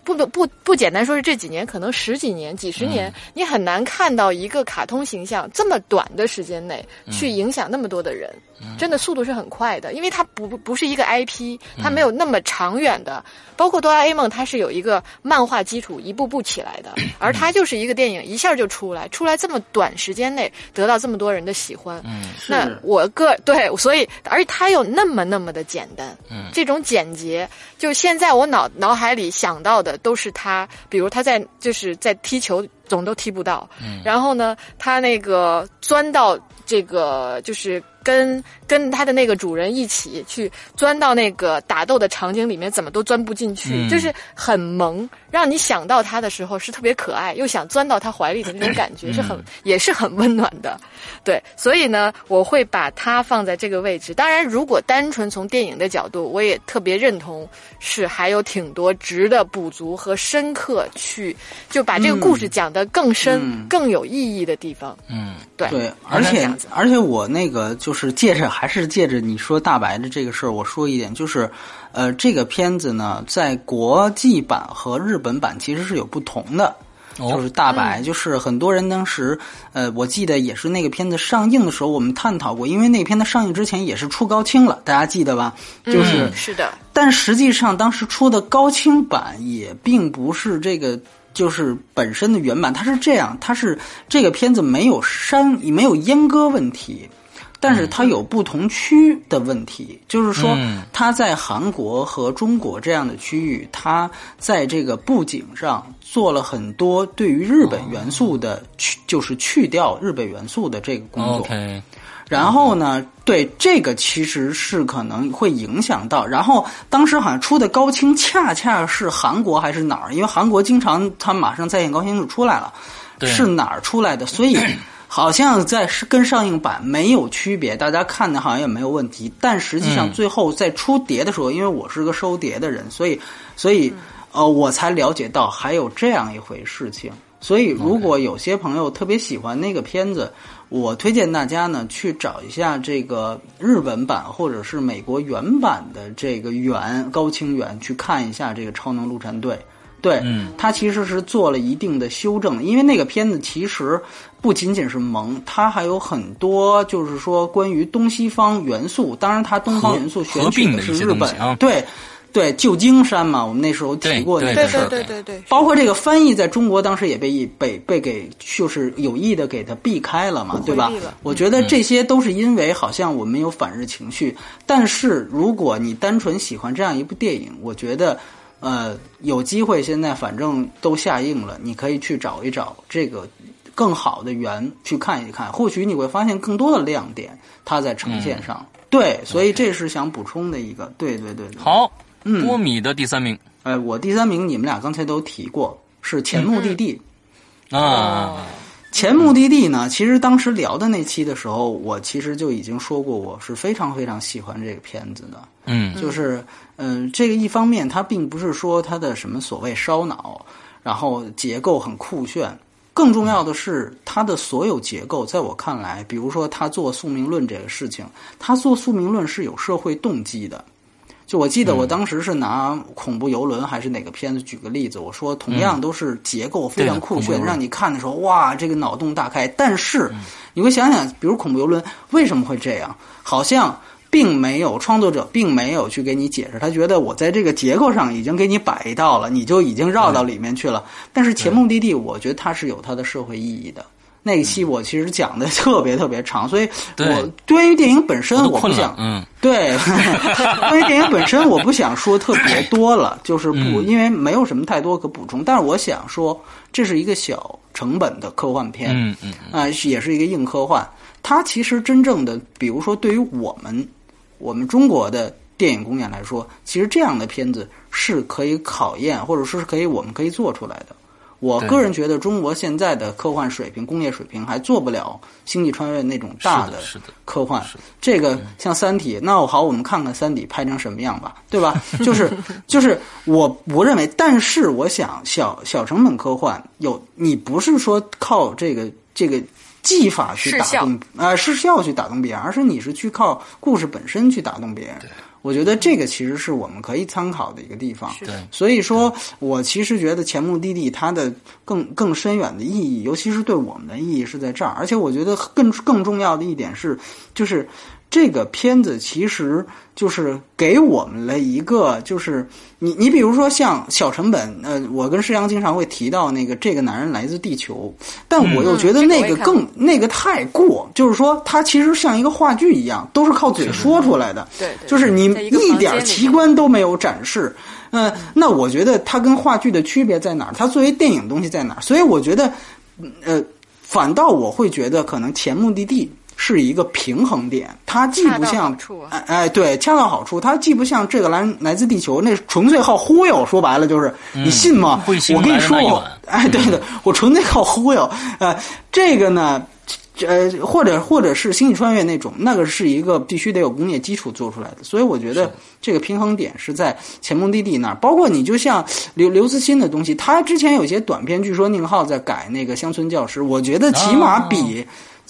不不不不简单说是这几年，可能十几年、几十年，你很难看到一个卡通形象这么短的时间内去影响那么多的人。真的速度是很快的，因为它不不是一个 IP，它没有那么长远的。包括哆啦 A 梦，它是有一个漫画基础，一步步起来的，而它就是一个电影，一下就出来，出来这么短时间内得到这么多人的喜欢。嗯，那我个对，所以而且它又那么那么的简单，嗯，这种简洁，就现在我脑脑海里想到的都是他，比如他在就是在踢球，总都踢不到，嗯，然后呢，他那个钻到这个就是。跟跟他的那个主人一起去钻到那个打斗的场景里面，怎么都钻不进去，就是很萌，让你想到他的时候是特别可爱，又想钻到他怀里的那种感觉是很也是很温暖的，对，所以呢，我会把它放在这个位置。当然，如果单纯从电影的角度，我也特别认同，是还有挺多值得补足和深刻去就把这个故事讲得更深、更有意义的地方。嗯，对对，而且而且我那个就是。是借着还是借着你说大白的这个事儿，我说一点，就是，呃，这个片子呢，在国际版和日本版其实是有不同的，就是大白，就是很多人当时，呃，我记得也是那个片子上映的时候，我们探讨过，因为那片子上映之前也是出高清了，大家记得吧？就是是的，但实际上当时出的高清版也并不是这个。就是本身的原版，它是这样，它是这个片子没有删，没有阉割问题。但是它有不同区的问题，就是说，它在韩国和中国这样的区域，它在这个布景上做了很多对于日本元素的去，就是去掉日本元素的这个工作。然后呢，对这个其实是可能会影响到。然后当时好像出的高清恰恰是韩国还是哪儿？因为韩国经常它马上在线高清就出来了，是哪儿出来的？所以。好像在是跟上映版没有区别，大家看的好像也没有问题。但实际上最后在出碟的时候，因为我是个收碟的人，所以所以呃我才了解到还有这样一回事情。所以如果有些朋友特别喜欢那个片子，我推荐大家呢去找一下这个日本版或者是美国原版的这个原高清原去看一下这个《超能陆战队》。对，它其实是做了一定的修正，因为那个片子其实不仅仅是萌，它还有很多就是说关于东西方元素。当然，它东方元素选取的是日本，对对，旧金山嘛，我们那时候提过那个事儿，对对对对，包括这个翻译在中国当时也被被被给就是有意的给它避开了嘛，对吧？我觉得这些都是因为好像我们有反日情绪，但是如果你单纯喜欢这样一部电影，我觉得。呃，有机会现在反正都下映了，你可以去找一找这个更好的源去看一看，或许你会发现更多的亮点，它在呈现上。对，所以这是想补充的一个。对对对。好，波米的第三名。哎，我第三名，你们俩刚才都提过，是前目的地啊。前目的地呢？其实当时聊的那期的时候，我其实就已经说过，我是非常非常喜欢这个片子的。嗯，就是嗯，这个一方面，它并不是说它的什么所谓烧脑，然后结构很酷炫，更重要的是它的所有结构，在我看来，比如说他做宿命论这个事情，他做宿命论是有社会动机的。就我记得我当时是拿恐怖游轮还是哪个片子举个例子，我说同样都是结构非常酷炫，让你看的时候哇，这个脑洞大开。但是你会想想，比如恐怖游轮为什么会这样？好像并没有创作者并没有去给你解释，他觉得我在这个结构上已经给你摆一道了，你就已经绕到里面去了。但是前目的地，我觉得它是有它的社会意义的。那一期我其实讲的 特别特别长，所以我对于电影本身我不想，嗯，对，关于电影本身我不想说特别多了，就是不因为没有什么太多可补充。但是我想说，这是一个小成本的科幻片，嗯嗯，啊，也是一个硬科幻。它其实真正的，比如说对于我们我们中国的电影工业来说，其实这样的片子是可以考验，或者说是可以我们可以做出来的。我个人觉得，中国现在的科幻水平、工业水平还做不了《星际穿越》那种大的科幻。这个像《三体》，那好，我们看看《三体》拍成什么样吧，对吧？就 是就是，我不认为。但是，我想小小成本科幻有你不是说靠这个这个技法去打动啊视效去打动别人，而是你是去靠故事本身去打动别人。我觉得这个其实是我们可以参考的一个地方，对，所以说我其实觉得前目的地它的更更深远的意义，尤其是对我们的意义是在这儿，而且我觉得更更重要的一点是，就是。这个片子其实就是给我们了一个，就是你你比如说像小成本，呃，我跟世阳经常会提到那个这个男人来自地球，但我又觉得那个更那个太过，就是说他其实像一个话剧一样，都是靠嘴说出来的，对，就是你一点奇观都没有展示，嗯，那我觉得它跟话剧的区别在哪儿？它作为电影东西在哪儿？所以我觉得，呃，反倒我会觉得可能前目的地。是一个平衡点，它既不像，哎哎，对，恰到好处。它既不像这个来来自地球，那纯粹靠忽悠。说白了就是，你信吗？我跟你说，我哎，对的，我纯粹靠忽悠。呃，这个呢，呃，或者或者是星际穿越那种，那个是一个必须得有工业基础做出来的。所以我觉得这个平衡点是在前目的地那儿。包括你就像刘刘慈欣的东西，他之前有些短片，据说宁浩在改那个乡村教师，我觉得起码比。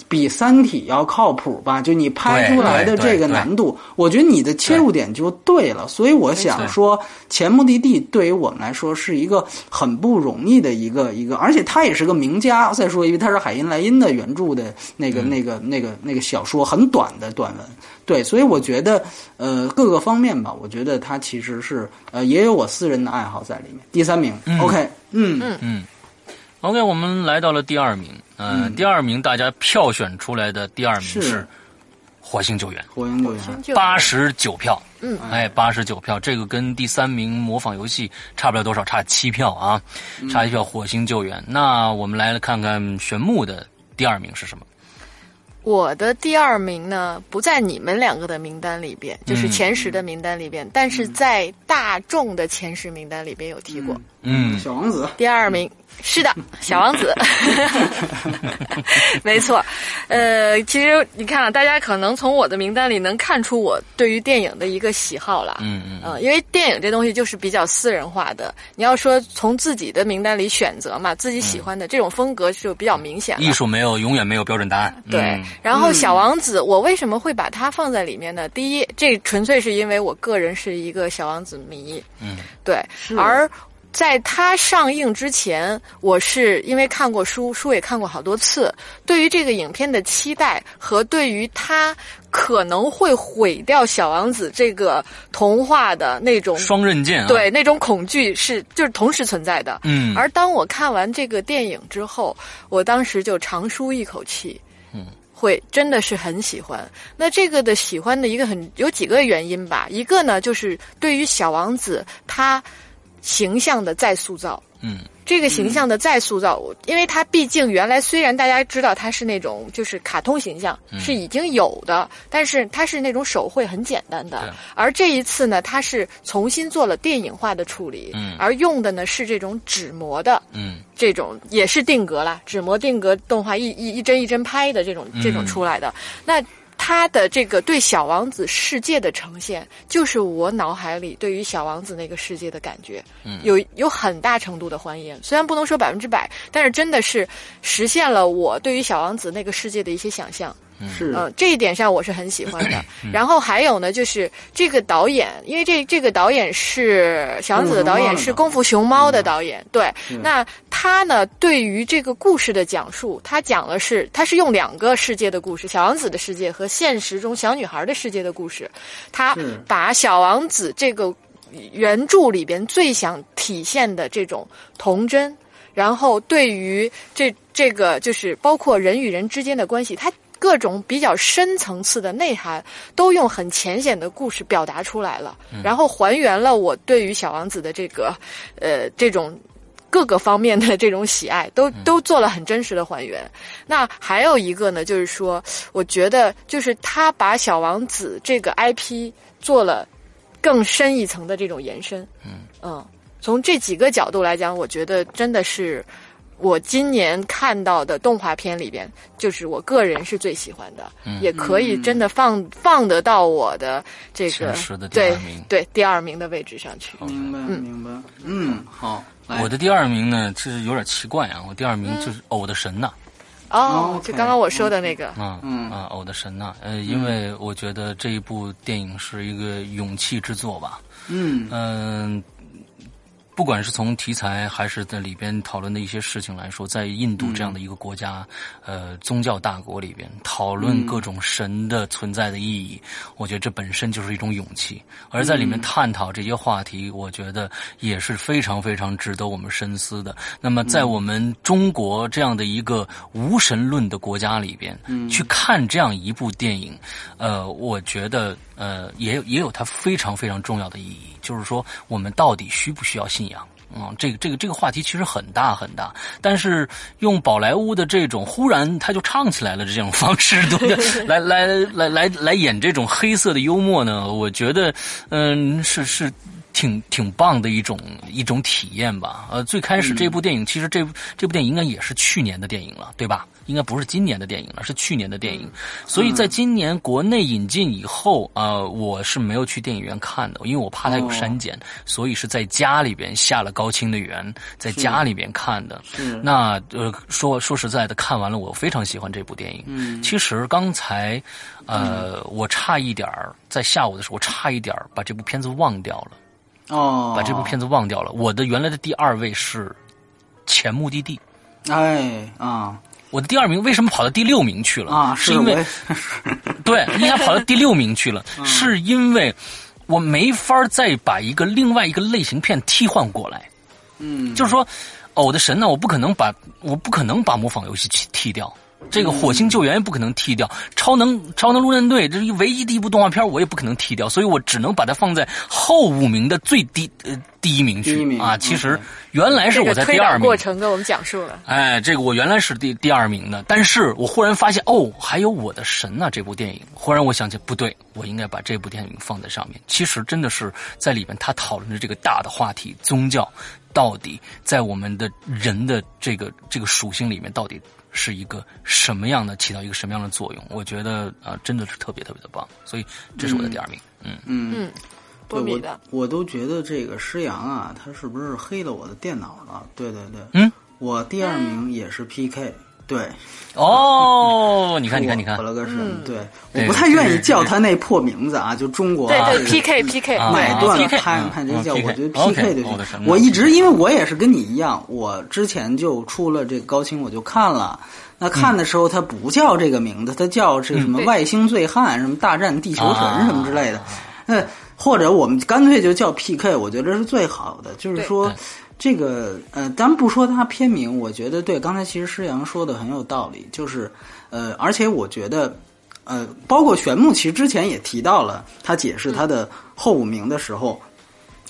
比《三体》要靠谱吧？就你拍出来的这个难度，我觉得你的切入点就对了。所以我想说，前目的地对于我们来说是一个很不容易的一个一个，而且他也是个名家。再说，因为他是海因莱因的原著的那个那个那个那个小说，很短的短文。对，所以我觉得，呃，各个方面吧，我觉得他其实是呃，也有我私人的爱好在里面。第三名，OK，嗯嗯嗯，OK，我们来到了第二名。嗯，第二名大家票选出来的第二名是《火星救援》，火星救援。八十九票，嗯，哎，八十九票，这个跟第三名模仿游戏差不了多少，差七票啊，差一票《火星救援》。那我们来看看玄木的第二名是什么？我的第二名呢，不在你们两个的名单里边，就是前十的名单里边，但是在大众的前十名单里边有提过，嗯，小王子。第二名。是的，小王子，没错。呃，其实你看啊，大家可能从我的名单里能看出我对于电影的一个喜好了。嗯嗯。呃，因为电影这东西就是比较私人化的，你要说从自己的名单里选择嘛，自己喜欢的这种风格就比较明显。艺术没有永远没有标准答案。对。然后小王子，我为什么会把它放在里面呢？第一，这纯粹是因为我个人是一个小王子迷。嗯。对。而。在它上映之前，我是因为看过书，书也看过好多次。对于这个影片的期待和对于它可能会毁掉小王子这个童话的那种双刃剑，对那种恐惧是就是同时存在的。嗯。而当我看完这个电影之后，我当时就长舒一口气。嗯。会真的是很喜欢。那这个的喜欢的一个很有几个原因吧。一个呢，就是对于小王子他。形象的再塑造，嗯。这个形象的再塑造，因为它毕竟原来虽然大家知道它是那种就是卡通形象是已经有的，但是它是那种手绘很简单的，而这一次呢，它是重新做了电影化的处理，嗯。而用的呢是这种纸模的，嗯。这种也是定格了，纸模定格动画一一一帧一帧拍的这种这种出来的。那。他的这个对小王子世界的呈现，就是我脑海里对于小王子那个世界的感觉，有有很大程度的还原。虽然不能说百分之百，但是真的是实现了我对于小王子那个世界的一些想象。是，嗯，这一点上我是很喜欢的。然后还有呢，就是这个导演，因为这这个导演是小王子的导演，是《功夫熊猫》的导演。对，那他呢，对于这个故事的讲述，他讲的是，他是用两个世界的故事，小王子的世界和现实中小女孩的世界的故事，他把小王子这个原著里边最想体现的这种童真，然后对于这这个就是包括人与人之间的关系，他。各种比较深层次的内涵，都用很浅显的故事表达出来了，然后还原了我对于小王子的这个，呃，这种各个方面的这种喜爱，都都做了很真实的还原。那还有一个呢，就是说，我觉得就是他把小王子这个 IP 做了更深一层的这种延伸。嗯嗯，从这几个角度来讲，我觉得真的是。我今年看到的动画片里边，就是我个人是最喜欢的，也可以真的放放得到我的这个对对第二名的位置上去。明白，明白。嗯，好。我的第二名呢，其实有点奇怪啊。我第二名就是《偶的神》呐。哦，就刚刚我说的那个。嗯嗯啊，《偶的神》呐，呃，因为我觉得这一部电影是一个勇气之作吧。嗯嗯。不管是从题材还是在里边讨论的一些事情来说，在印度这样的一个国家，呃，宗教大国里边讨论各种神的存在的意义，我觉得这本身就是一种勇气。而在里面探讨这些话题，我觉得也是非常非常值得我们深思的。那么，在我们中国这样的一个无神论的国家里边，去看这样一部电影，呃，我觉得。呃，也有也有它非常非常重要的意义，就是说，我们到底需不需要信仰？嗯，这个这个这个话题其实很大很大，但是用宝莱坞的这种忽然他就唱起来了的这种方式，对不对？来来来来来演这种黑色的幽默呢？我觉得，嗯，是是。挺挺棒的一种一种体验吧。呃，最开始这部电影其实这部这部电影应该也是去年的电影了，对吧？应该不是今年的电影了，是去年的电影。所以在今年国内引进以后，呃，我是没有去电影院看的，因为我怕它有删减，所以是在家里边下了高清的源，在家里边看的。那呃，说说实在的，看完了我非常喜欢这部电影。嗯，其实刚才呃，我差一点儿在下午的时候，我差一点儿把这部片子忘掉了。哦，把这部片子忘掉了。我的原来的第二位是《前目的地》。哎啊，我的第二名为什么跑到第六名去了啊？是因为 对，应该跑到第六名去了，是因为我没法再把一个另外一个类型片替换过来。嗯，就是说，偶的神呢，我不可能把我不可能把模仿游戏替替掉。这个火星救援也不可能踢掉，超能超能陆战队这是唯一的一部动画片，我也不可能踢掉，所以我只能把它放在后五名的最低呃第一名去啊。其实原来是我在第二名。过程跟我们讲述了。哎，这个我原来是第第二名的，但是我忽然发现哦，还有我的神呐这部电影，忽然我想起不对，我应该把这部电影放在上面。其实真的是在里面，他讨论的这个大的话题，宗教到底在我们的人的这个这个属性里面到底。是一个什么样的起到一个什么样的作用？我觉得啊，真的是特别特别的棒，所以这是我的第二名。嗯嗯嗯，多米的，我都觉得这个施阳啊，他是不是黑了我的电脑了？对对对，嗯，我第二名也是 PK。对，哦，你看，你看，你看，我了个神！对，我不太愿意叫他那破名字啊，就中国对对 PK PK 买断拍看这叫，我觉得 PK 就行。我一直因为我也是跟你一样，我之前就出了这个高清，我就看了。那看的时候，他不叫这个名字，他叫这个什么外星醉汉，什么大战地球城什么之类的。那，或者我们干脆就叫 PK，我觉得是最好的，就是说。这个呃，咱不说它片名，我觉得对。刚才其实施阳说的很有道理，就是呃，而且我觉得呃，包括玄牧其实之前也提到了，他解释他的后五名的时候，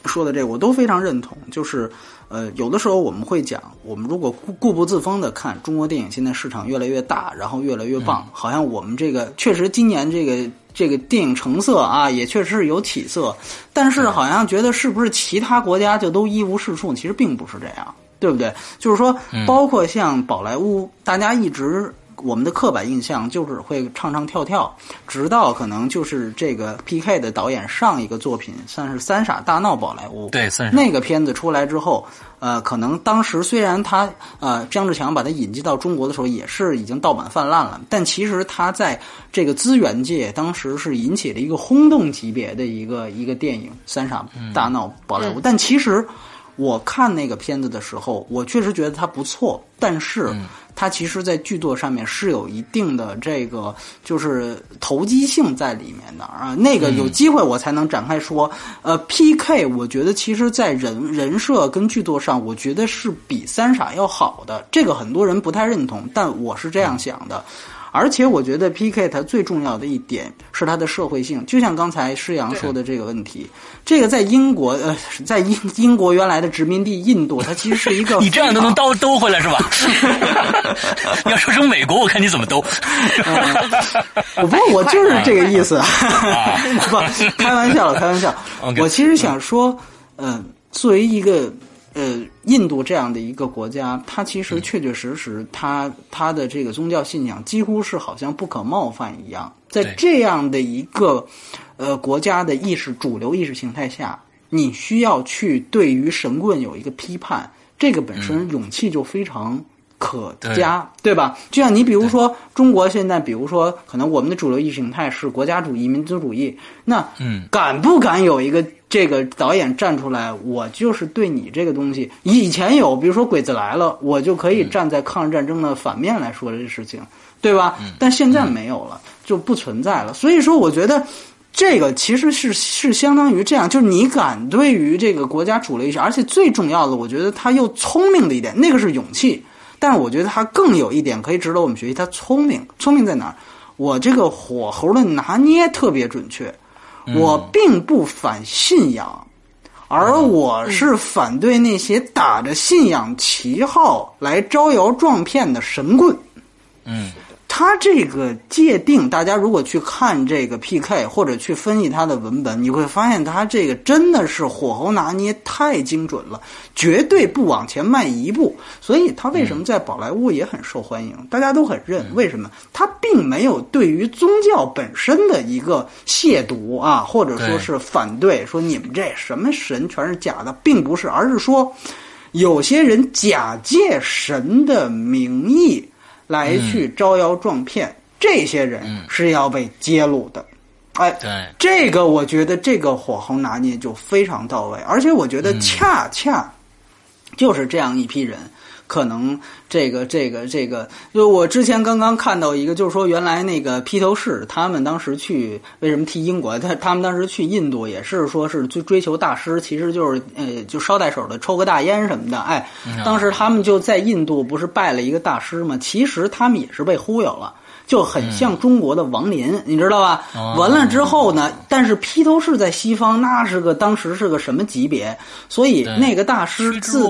说的这个，我都非常认同。就是呃，有的时候我们会讲，我们如果固固步自封的看中国电影现在市场越来越大，然后越来越棒，好像我们这个确实今年这个这个电影成色啊，也确实是有起色，但是好像觉得是不是其他国家就都一无是处？其实并不是这样。对不对？就是说，包括像宝莱坞，大家一直我们的刻板印象就是会唱唱跳跳，直到可能就是这个 P.K. 的导演上一个作品算是《三傻大闹宝莱坞》，对，那个片子出来之后，呃，可能当时虽然他呃张志强把他引进到中国的时候也是已经盗版泛滥了，但其实他在这个资源界当时是引起了一个轰动级别的一个一个电影《三傻大闹宝莱坞》，但其实。我看那个片子的时候，我确实觉得它不错，但是它其实，在剧作上面是有一定的这个就是投机性在里面的啊。那个有机会我才能展开说。呃，P.K. 我觉得其实，在人人设跟剧作上，我觉得是比三傻要好的。这个很多人不太认同，但我是这样想的。而且我觉得 P.K. 它最重要的一点是它的社会性，就像刚才施阳说的这个问题，这个在英国呃，在英英国原来的殖民地印度，它其实是一个 你这样都能兜兜回来是吧？你要说成美国，我看你怎么兜。我不，我就是这个意思，不开玩笑，开玩笑。我其实想说，嗯，作为一个。呃，印度这样的一个国家，它其实确确实实，它它的这个宗教信仰几乎是好像不可冒犯一样。在这样的一个呃国家的意识主流意识形态下，你需要去对于神棍有一个批判，这个本身勇气就非常可嘉，对吧？就像你比如说中国现在，比如说可能我们的主流意识形态是国家主义、民族主义，那嗯敢不敢有一个？这个导演站出来，我就是对你这个东西，以前有，比如说《鬼子来了》，我就可以站在抗日战争的反面来说这事情，对吧？但现在没有了，就不存在了。所以说，我觉得这个其实是是相当于这样，就是你敢对于这个国家主了一些，而且最重要的，我觉得他又聪明的一点，那个是勇气。但是我觉得他更有一点可以值得我们学习，他聪明，聪明在哪儿？我这个火候的拿捏特别准确。我并不反信仰，而我是反对那些打着信仰旗号来招摇撞骗的神棍。嗯。他这个界定，大家如果去看这个 P.K. 或者去分析他的文本，你会发现他这个真的是火候拿捏太精准了，绝对不往前迈一步。所以他为什么在宝莱坞也很受欢迎？大家都很认。为什么？他并没有对于宗教本身的一个亵渎啊，或者说是反对，说你们这什么神全是假的，并不是，而是说有些人假借神的名义。来去招摇撞骗，这些人是要被揭露的。哎，对，这个我觉得这个火候拿捏就非常到位，而且我觉得恰恰就是这样一批人。可能这个这个这个，就我之前刚刚看到一个，就是说原来那个披头士他们当时去为什么踢英国？他他们当时去印度也是说是追追求大师，其实就是呃就捎带手的抽个大烟什么的。哎，当时他们就在印度不是拜了一个大师吗？其实他们也是被忽悠了。就很像中国的王林，你知道吧？完了之后呢，但是披头士在西方那是个当时是个什么级别？所以那个大师自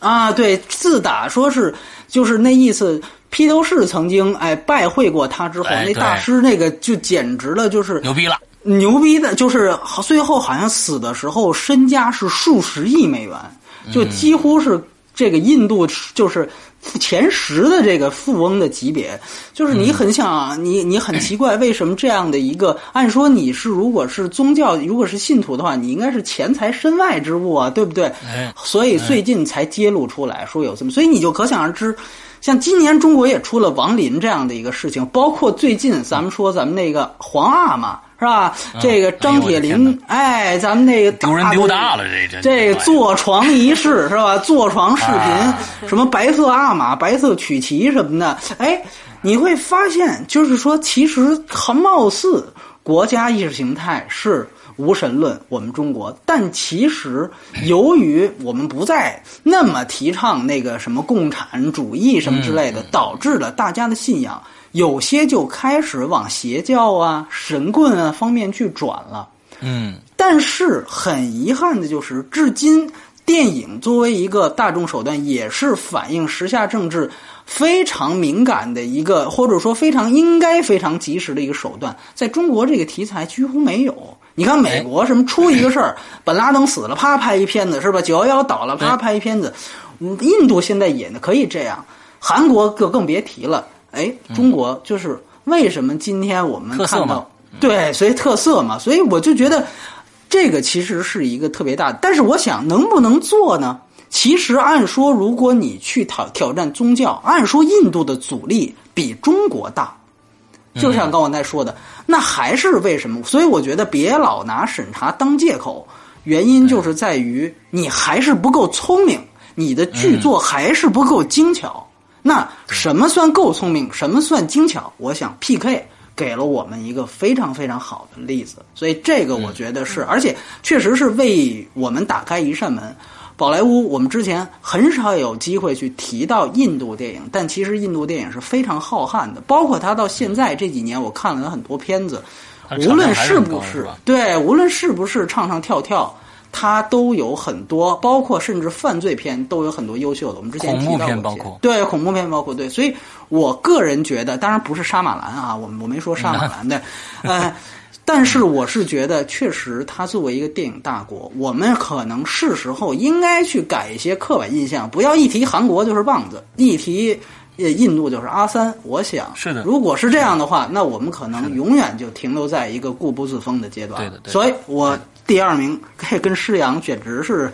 啊，对，自打说是就是那意思，披头士曾经哎拜会过他之后，那大师那个就简直了，就是牛逼了，牛逼的，就是最后好像死的时候身家是数十亿美元，就几乎是这个印度就是。前十的这个富翁的级别，就是你很想你你很奇怪，为什么这样的一个？按说你是如果是宗教，如果是信徒的话，你应该是钱财身外之物啊，对不对？所以最近才揭露出来说有这么，所以你就可想而知。像今年中国也出了王林这样的一个事情，包括最近咱们说咱们那个皇阿玛。是吧？这个张铁林，哎，咱们那个丢人丢大了，这这这坐床仪式是吧？坐床视频，什么白色阿玛、白色曲奇什么的，哎，你会发现，就是说，其实很貌似国家意识形态是无神论，我们中国，但其实由于我们不再那么提倡那个什么共产主义什么之类的，导致了大家的信仰。有些就开始往邪教啊、神棍啊方面去转了，嗯，但是很遗憾的就是，至今电影作为一个大众手段，也是反映时下政治非常敏感的一个，或者说非常应该非常及时的一个手段，在中国这个题材几乎没有。你看美国什么出一个事儿，本拉登死了，啪拍一片子是吧？九幺幺倒了，啪拍一片子。印度现在也可以这样，韩国就更别提了。哎，中国就是为什么今天我们看到对，所以特色嘛，所以我就觉得这个其实是一个特别大。但是我想能不能做呢？其实按说，如果你去挑挑战宗教，按说印度的阻力比中国大。就像刚我在说的，那还是为什么？所以我觉得别老拿审查当借口，原因就是在于你还是不够聪明。你的剧作还是不够精巧，那什么算够聪明？什么算精巧？我想 P K 给了我们一个非常非常好的例子，所以这个我觉得是，而且确实是为我们打开一扇门。宝莱坞，我们之前很少有机会去提到印度电影，但其实印度电影是非常浩瀚的，包括他到现在这几年，我看了很多片子，无论是不是对，无论是不是唱唱跳跳。它都有很多，包括甚至犯罪片都有很多优秀的。我们之前提到过，对恐怖片包括对，所以我个人觉得，当然不是杀马兰啊，我我没说杀马兰的，呃，但是我是觉得，确实它作为一个电影大国，我们可能是时候应该去改一些刻板印象，不要一提韩国就是棒子，一提印度就是阿三。我想是的，如果是这样的话，那我们可能永远就停留在一个固步自封的阶段。对的，对。所以我。第二名跟施洋简直是，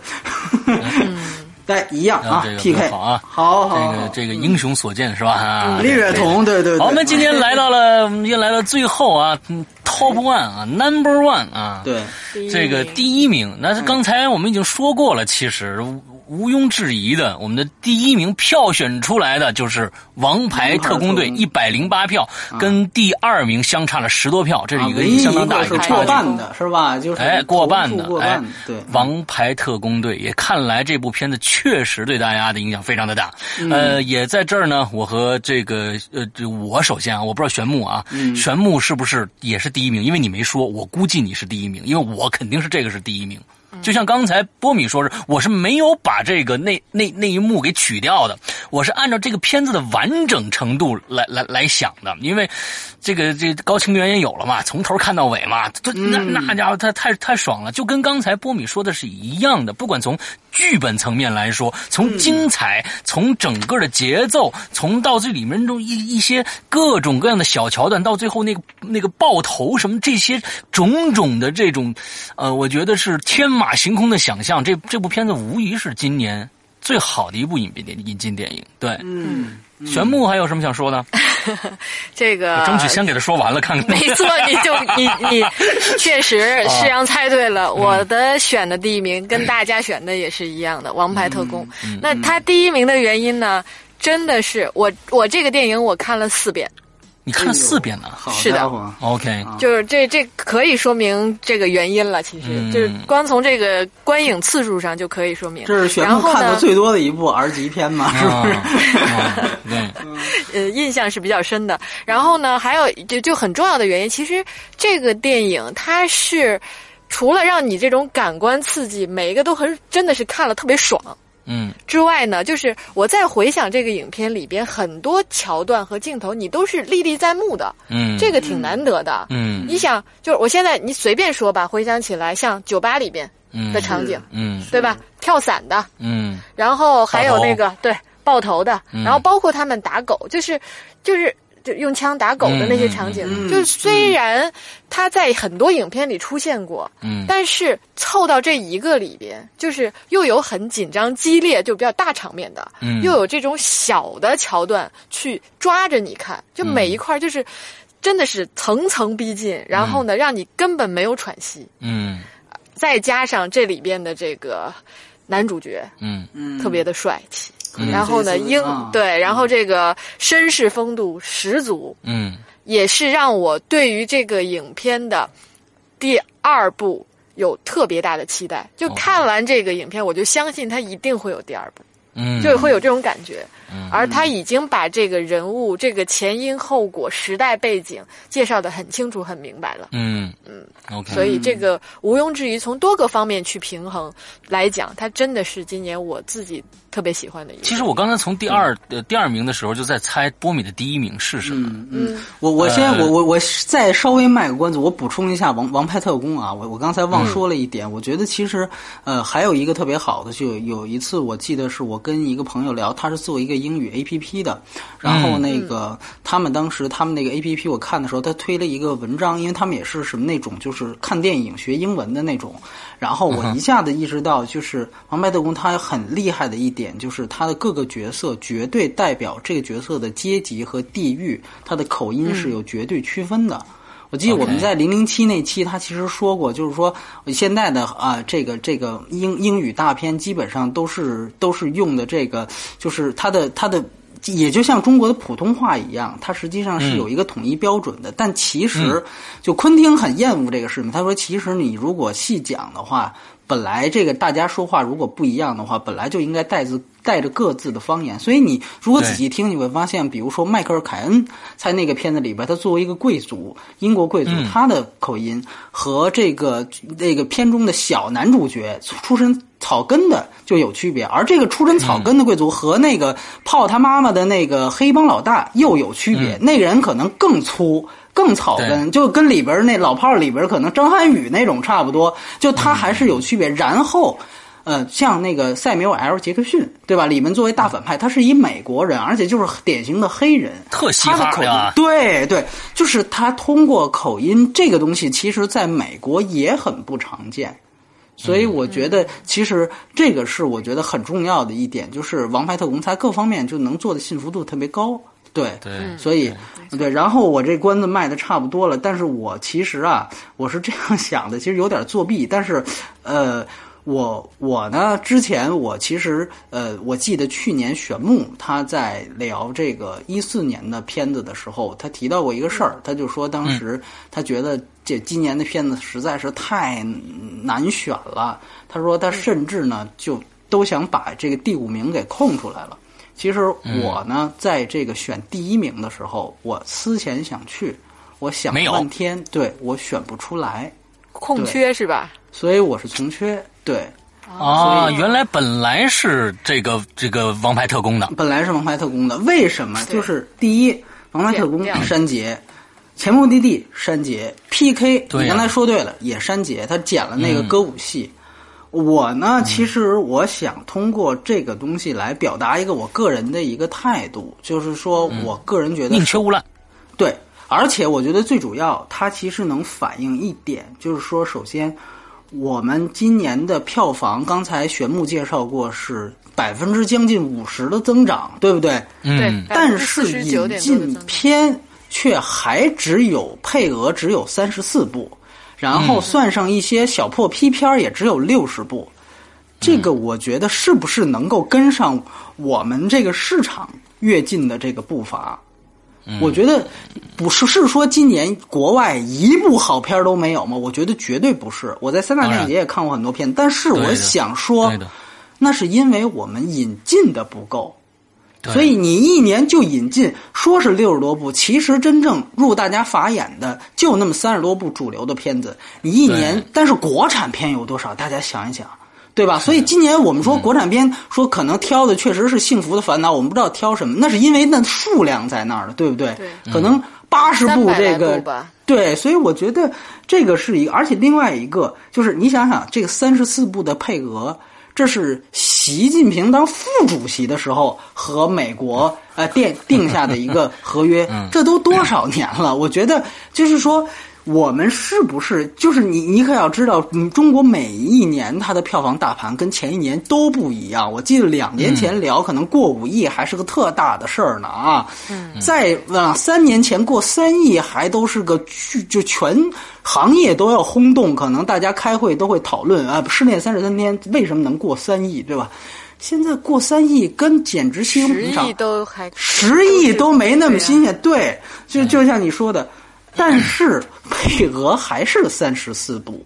对一样啊！PK 好啊，好好，这个这个英雄所见是吧？啊，略同，对对。好，我们今天来到了，已经来到最后啊，Top One 啊，Number One 啊，对，这个第一名，那是刚才我们已经说过了，其实。毋庸置疑的，我们的第一名票选出来的就是《王牌特工队》，一百零八票，跟第二名相差了十多票，这是一个相当大一个过半的是吧？就是哎，过半的哎，对，《王牌特工队》也看来这部片子确实对大家的影响非常的大。呃，也在这儿呢，我和这个呃，我首先啊，我不知道玄木啊，玄木是不是也是第一名？因为你没说，我估计你是第一名，因为我肯定是这个是第一名。就像刚才波米说是，我是没有把这个那那那一幕给取掉的，我是按照这个片子的完整程度来来来想的，因为这个这高清原也有了嘛，从头看到尾嘛，那那家伙他太太爽了，就跟刚才波米说的是一样的，不管从剧本层面来说，从精彩，从整个的节奏，从到这里面中一一些各种各样的小桥段，到最后那个那个爆头什么这些种种的这种，呃，我觉得是天马。行空的想象，这这部片子无疑是今年最好的一部影片电引进电影。对，嗯，玄牧还有什么想说的？这个争取先给他说完了，看看。没错，你就你你 确实世阳猜对了，我的选的第一名跟大家选的也是一样的，《王牌特工》。那他第一名的原因呢？真的是我我这个电影我看了四遍。你看了四遍呢，是的，OK，就是这这可以说明这个原因了。其实就是光从这个观影次数上就可以说明。这是玄牧看的最多的一部 R 级片嘛，是不是？对，呃，印象是比较深的。然后呢，还有就就很重要的原因，其实这个电影它是除了让你这种感官刺激，每一个都很真的是看了特别爽。嗯，之外呢，就是我在回想这个影片里边很多桥段和镜头，你都是历历在目的。嗯，这个挺难得的。嗯，你想，就是我现在你随便说吧，回想起来，像酒吧里边的场景，嗯，对吧？跳伞的，嗯，然后还有那个对爆头的，然后包括他们打狗，就是就是。就用枪打狗的那些场景，就虽然他在很多影片里出现过，嗯，但是凑到这一个里边，就是又有很紧张激烈，就比较大场面的，嗯，又有这种小的桥段去抓着你看，就每一块就是真的是层层逼近，然后呢，让你根本没有喘息，嗯，再加上这里边的这个男主角，嗯。嗯，特别的帅气。然后呢，英对，然后这个绅士风度十足，嗯，也是让我对于这个影片的第二部有特别大的期待。就看完这个影片，我就相信他一定会有第二部。嗯，就会有这种感觉。而他已经把这个人物、这个前因后果、时代背景介绍的很清楚、很明白了。嗯嗯，OK。所以这个毋庸置疑，从多个方面去平衡来讲，他真的是今年我自己特别喜欢的一个。其实我刚才从第二呃第二名的时候就在猜波米的第一名是什么。嗯，我我先我我我再稍微卖个关子，我补充一下《王王牌特工》啊，我我刚才忘说了一点，我觉得其实呃还有一个特别好的，就有一次我记得是我跟一个朋友聊，他是做一个英语 A P P 的，然后那个他们当时他们那个 A P P 我看的时候，他推了一个文章，因为他们也是什么那种就是看电影学英文的那种，然后我一下子意识到，就是《王牌特工》他很厉害的一点，就是他的各个角色绝对代表这个角色的阶级和地域，他的口音是有绝对区分的。我记得我们在零零七那期，他其实说过，就是说现在的啊，这个这个英英语大片基本上都是都是用的这个，就是它的它的。也就像中国的普通话一样，它实际上是有一个统一标准的。但其实，就昆汀很厌恶这个事情。他说：“其实你如果细讲的话，本来这个大家说话如果不一样的话，本来就应该带自带着各自的方言。所以你如果仔细听，你会发现，比如说迈克尔·凯恩在那个片子里边，他作为一个贵族，英国贵族，他的口音和这个那个片中的小男主角出身。”草根的就有区别，而这个出身草根的贵族和那个泡他妈妈的那个黑帮老大又有区别。那个人可能更粗、更草根，就跟里边那老炮里边可能张涵予那种差不多。就他还是有区别。然后，呃，像那个塞缪尔·杰克逊，对吧？里面作为大反派，他是一美国人，而且就是典型的黑人，特西哈口音。对对，就是他通过口音这个东西，其实在美国也很不常见。所以我觉得，其实这个是我觉得很重要的一点，就是《王牌特工》它各方面就能做的信服度特别高。对，对，所以对，然后我这关子卖的差不多了，但是我其实啊，我是这样想的，其实有点作弊，但是，呃。我我呢，之前我其实呃，我记得去年玄木他在聊这个一四年的片子的时候，他提到过一个事儿，他就说当时他觉得这今年的片子实在是太难选了，他说他甚至呢就都想把这个第五名给空出来了。其实我呢，在这个选第一名的时候，我思前想去，我想了半天，对我选不出来，空缺是吧？所以我是从缺。对，啊，原来本来是这个这个王牌特工的，本来是王牌特工的，为什么？就是第一，王牌特工删节，前目的地删节，PK，你刚才说对了，也删节，他剪了那个歌舞戏。我呢，其实我想通过这个东西来表达一个我个人的一个态度，就是说我个人觉得宁缺毋滥，对，而且我觉得最主要，它其实能反映一点，就是说，首先。我们今年的票房，刚才玄木介绍过是百分之将近五十的增长，对不对？嗯。但是引进片却还只有配额只有三十四部，然后算上一些小破批片也只有六十部。这个我觉得是不是能够跟上我们这个市场跃进的这个步伐？我觉得不是，是说今年国外一部好片都没有吗？我觉得绝对不是。我在三大电影节也看过很多片，但是我想说，那是因为我们引进的不够，所以你一年就引进说是六十多部，其实真正入大家法眼的就那么三十多部主流的片子。你一年，但是国产片有多少？大家想一想。对吧？所以今年我们说国产片，说可能挑的确实是《幸福的烦恼》，我们不知道挑什么，那是因为那数量在那儿了，对不对？对，可能八十部这个，对，所以我觉得这个是一个，而且另外一个就是你想想，这个三十四部的配额，这是习近平当副主席的时候和美国呃定定下的一个合约，这都多少年了？我觉得就是说。我们是不是就是你？你可要知道，中国每一年它的票房大盘跟前一年都不一样。我记得两年前聊，可能过五亿还是个特大的事儿呢啊！嗯再啊，三年前过三亿还都是个巨就全行业都要轰动，可能大家开会都会讨论啊，失恋三十三天为什么能过三亿，对吧？现在过三亿跟简直稀松平常，十亿都还十亿都没那么新鲜，对，就就像你说的。但是配额还是三十四部，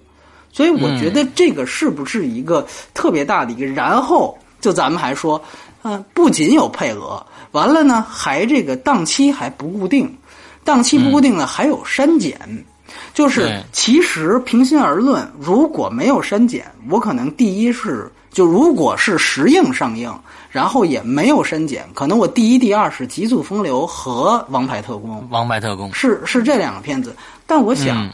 所以我觉得这个是不是一个特别大的一个？然后就咱们还说，嗯，不仅有配额，完了呢，还这个档期还不固定，档期不固定呢，还有删减。就是其实平心而论，如果没有删减，我可能第一是就如果是实映上映，然后也没有删减，可能我第一、第二是《极速风流》和《王牌特工》。王牌特工是是这两个片子，但我想，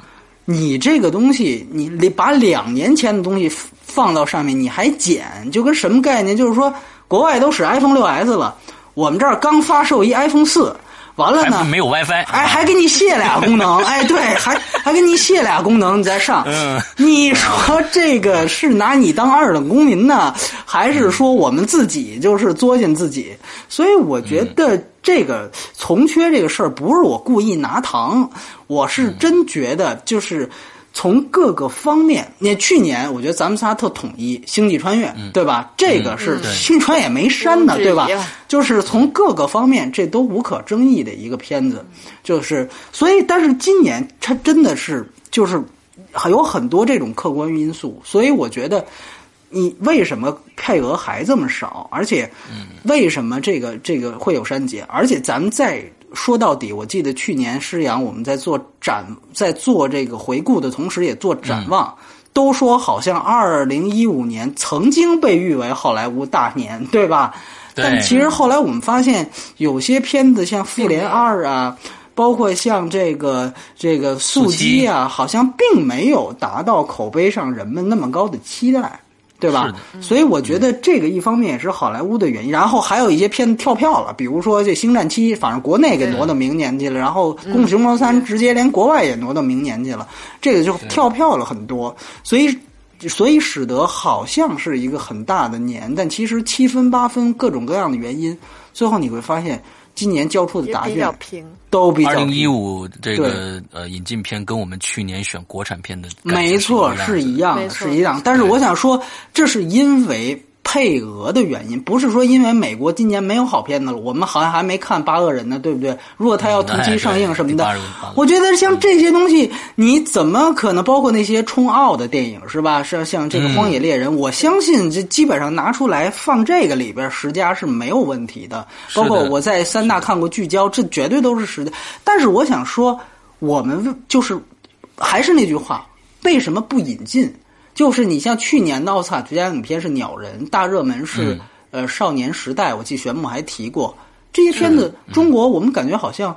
你这个东西，你把两年前的东西放到上面，你还剪，就跟什么概念？就是说，国外都使 iPhone 六 S 了，我们这儿刚发售一 iPhone 四。完了呢，没有 WiFi，哎，还给你卸俩功能，哎，对，还还给你卸俩功能，你再上。嗯，你说这个是拿你当二等公民呢，还是说我们自己就是作践自己？所以我觉得这个从缺这个事儿不是我故意拿糖，我是真觉得就是。从各个方面，你去年我觉得咱们仨特统一《星际穿越》，对吧？这个是《星际穿》也没删的，对吧？就是从各个方面，这都无可争议的一个片子。就是所以，但是今年它真的是就是有很多这种客观因素，所以我觉得你为什么配额还这么少？而且为什么这个这个会有删减？而且咱们在。说到底，我记得去年施阳我们在做展，在做这个回顾的同时，也做展望，都说好像二零一五年曾经被誉为好莱坞大年，对吧？但其实后来我们发现，有些片子像《复联二》啊，包括像这个这个《速激》啊，好像并没有达到口碑上人们那么高的期待。对吧？所以我觉得这个一方面也是好莱坞的原因，然后还有一些片子跳票了，比如说这《星战七》，反正国内给挪到明年去了，然后《功夫熊猫三》直接连国外也挪到明年去了，这个就跳票了很多，所以所以使得好像是一个很大的年，但其实七分八分各种各样的原因，最后你会发现。今年交出的答卷都比较二零一五这个呃引进片跟我们去年选国产片的没错是一样的，是一样。但是我想说，这是因为。配额的原因不是说因为美国今年没有好片子了，我们好像还没看《八恶人》呢，对不对？如果他要同期上映什么的，我觉得像这些东西，你怎么可能包括那些冲奥的电影是吧？像像这个《荒野猎人》，我相信这基本上拿出来放这个里边十佳是没有问题的。包括我在三大看过《聚焦》，这绝对都是十佳。但是我想说，我们就是还是那句话，为什么不引进？就是你像去年的奥斯卡最佳影片是《鸟人》，大热门是呃《少年时代》，我记玄牧还提过这些片子。中国我们感觉好像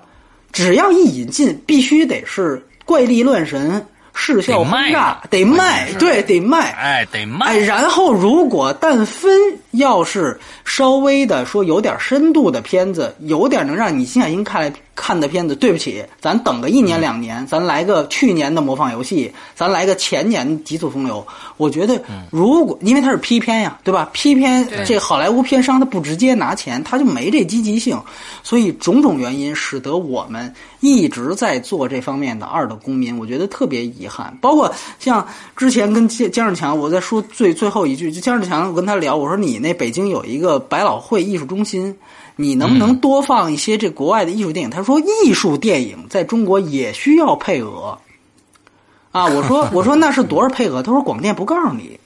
只要一引进，必须得是怪力乱神。视效轰炸得卖，对，得卖，哎，得卖。哎，然后如果但分要是稍微的说有点深度的片子，有点能让你静下心看看的片子，对不起，咱等个一年两年，咱来个去年的模仿游戏，咱来个前年《极速风流》。我觉得，如果因为它是批片呀，对吧？批片这好莱坞片商他不直接拿钱，他就没这积极性，所以种种原因使得我们一直在做这方面的二等公民，我觉得特别遗憾。包括像之前跟江江志强，我在说最最后一句，就江志强，我跟他聊，我说你那北京有一个百老汇艺术中心。你能不能多放一些这国外的艺术电影？他说艺术电影在中国也需要配额，啊，我说我说那是多少配额？他说广电不告诉你，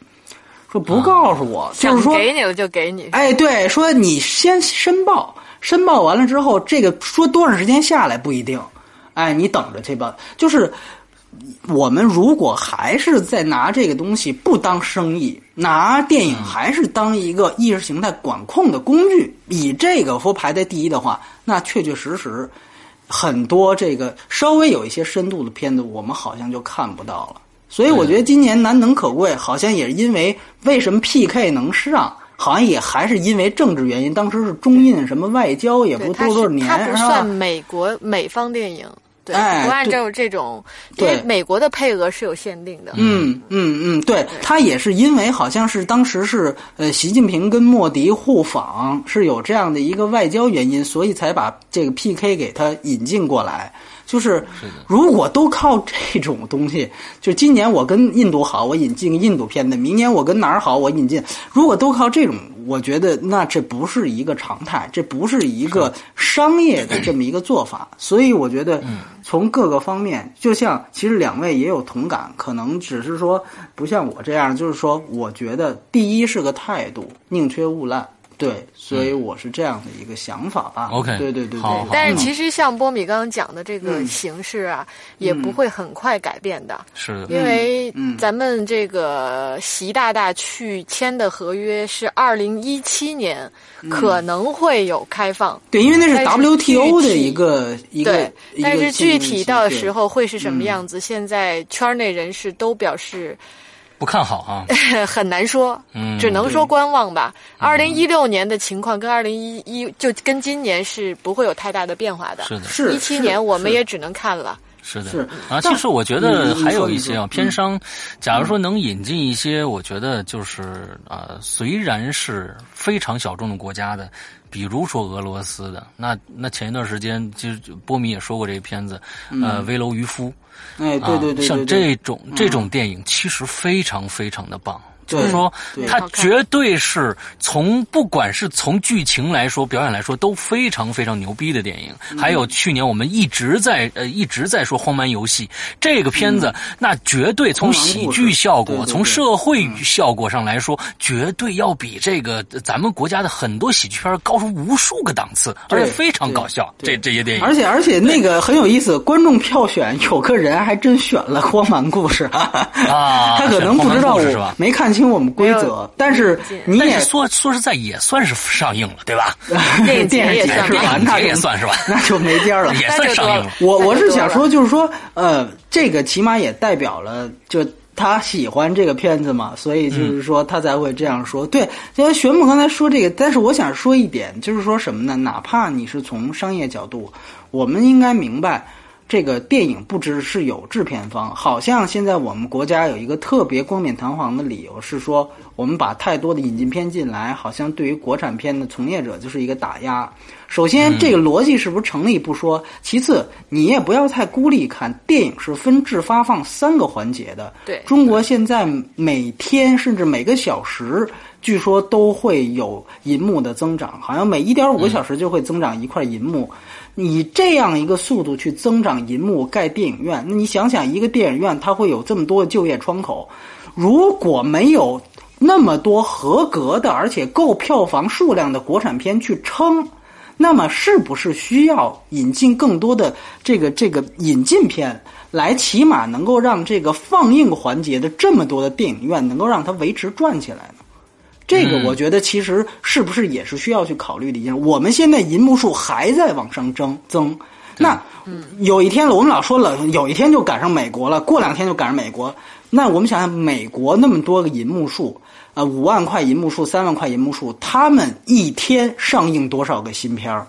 说不告诉我，就是说给你了就给你。哎，对，说你先申报，申报完了之后，这个说多长时间下来不一定，哎，你等着去吧，就是。我们如果还是在拿这个东西不当生意，拿电影还是当一个意识形态管控的工具，以这个说排在第一的话，那确确实实很多这个稍微有一些深度的片子，我们好像就看不到了。所以我觉得今年难能可贵，好像也是因为为什么 PK 能上，好像也还是因为政治原因。当时是中印什么外交也不多多少年，它不算美国美方电影。对，不按照这种，对美国的配额是有限定的。嗯嗯嗯，对他也是因为好像是当时是呃习近平跟莫迪互访，是有这样的一个外交原因，所以才把这个 PK 给他引进过来。就是如果都靠这种东西，就今年我跟印度好，我引进印度片子；明年我跟哪儿好，我引进。如果都靠这种，我觉得那这不是一个常态，这不是一个商业的这么一个做法。所以我觉得，从各个方面，就像其实两位也有同感，可能只是说不像我这样，就是说，我觉得第一是个态度，宁缺毋滥。对，所以我是这样的一个想法啊。OK，对对对对。但是其实像波米刚刚讲的这个形式啊，也不会很快改变的。是的，因为咱们这个习大大去签的合约是二零一七年可能会有开放。对，因为那是 WTO 的一个一个。对，但是具体到时候会是什么样子，现在圈内人士都表示。不看好啊，很难说，只能说观望吧。二零一六年的情况跟二零一一就跟今年是不会有太大的变化的。是的，是一七年我们也只能看了。是的，是。啊。其实我觉得还有一些啊偏商，假如说能引进一些，我觉得就是啊，虽然是非常小众的国家的，比如说俄罗斯的，那那前一段时间就波米也说过这个片子，呃，危楼渔夫。哎，对对对，像这种这种电影其实非常非常的棒。就是说，它绝对是从不管是从剧情来说、表演来说都非常非常牛逼的电影。还有去年我们一直在呃一直在说《荒蛮游戏》这个片子，那绝对从喜剧效果、从社会效果上来说，绝对要比这个咱们国家的很多喜剧片高出无数个档次，而且非常搞笑。这这些电影，而且而且那个很有意思，观众票选有个人还真选了《荒蛮故事》啊，他可能不知道我没看。清我们规则，但是你也说说实在也算是上映了，对吧？电影电影解释完，那也算是吧？那就没边了，也算上映了。我我是想说，就是说，呃，这个起码也代表了，就他喜欢这个片子嘛，所以就是说他才会这样说。对，因为玄牧刚才说这个，但是我想说一点，就是说什么呢？哪怕你是从商业角度，我们应该明白。这个电影不只是有制片方，好像现在我们国家有一个特别冠冕堂皇的理由是说，我们把太多的引进片进来，好像对于国产片的从业者就是一个打压。首先，这个逻辑是不是成立不说，其次你也不要太孤立看，电影是分制发放三个环节的。对，中国现在每天甚至每个小时，据说都会有银幕的增长，好像每一点五个小时就会增长一块银幕。你这样一个速度去增长银幕盖电影院，那你想想，一个电影院它会有这么多的就业窗口，如果没有那么多合格的而且够票房数量的国产片去撑，那么是不是需要引进更多的这个这个引进片，来起码能够让这个放映环节的这么多的电影院能够让它维持转起来呢？这个我觉得其实是不是也是需要去考虑的一件。我们现在银幕数还在往上增增，那有一天了，我们老说了，有一天就赶上美国了，过两天就赶上美国。那我们想想，美国那么多个银幕数，呃，五万块银幕数，三万块银幕数，他们一天上映多少个新片儿？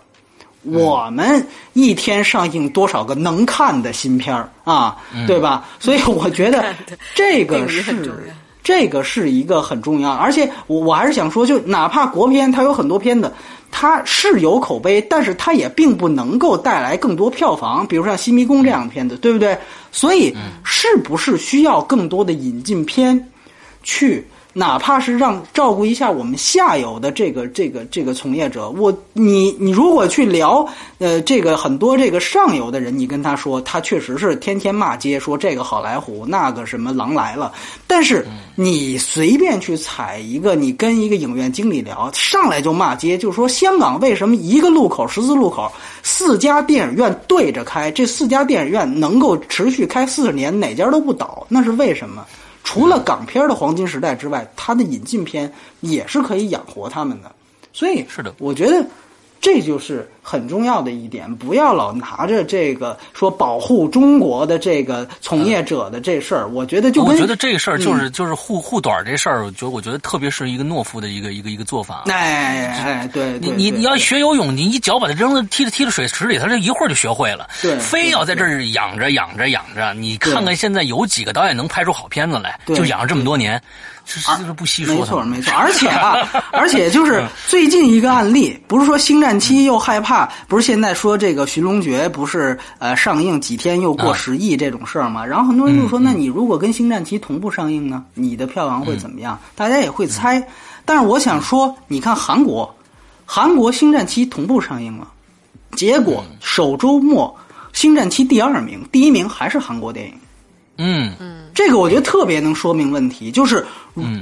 我们一天上映多少个能看的新片儿啊？对吧？所以我觉得 这个是。这个是一个很重要，而且我我还是想说，就哪怕国片，它有很多片子，它是有口碑，但是它也并不能够带来更多票房。比如像《新迷宫》这样的片子，对不对？所以，是不是需要更多的引进片去？哪怕是让照顾一下我们下游的这个这个这个从业者，我你你如果去聊，呃，这个很多这个上游的人，你跟他说，他确实是天天骂街，说这个好莱坞那个什么狼来了。但是你随便去踩一个，你跟一个影院经理聊，上来就骂街，就说香港为什么一个路口十字路口四家电影院对着开，这四家电影院能够持续开四十年，哪家都不倒，那是为什么？除了港片的黄金时代之外，它的引进片也是可以养活他们的，所以是的，我觉得这就是。很重要的一点，不要老拿着这个说保护中国的这个从业者的这事儿。我觉得就我觉得这事儿就是就是护护短这事儿，我觉得我觉得特别是一个懦夫的一个一个一个做法。哎哎，对，你你你要学游泳，你一脚把它扔了踢了踢了水池里，他这一会儿就学会了。对，非要在这儿养着养着养着，你看看现在有几个导演能拍出好片子来，就养了这么多年，这是不稀说。没错没错，而且啊，而且就是最近一个案例，不是说星战七又害怕。不是现在说这个《寻龙诀》不是呃上映几天又过十亿这种事儿吗？然后很多人就说，那你如果跟《星战七》同步上映呢，你的票房会怎么样？大家也会猜。但是我想说，你看韩国，韩国《星战七》同步上映了，结果首周末《星战七》第二名，第一名还是韩国电影。嗯。嗯，这个我觉得特别能说明问题，就是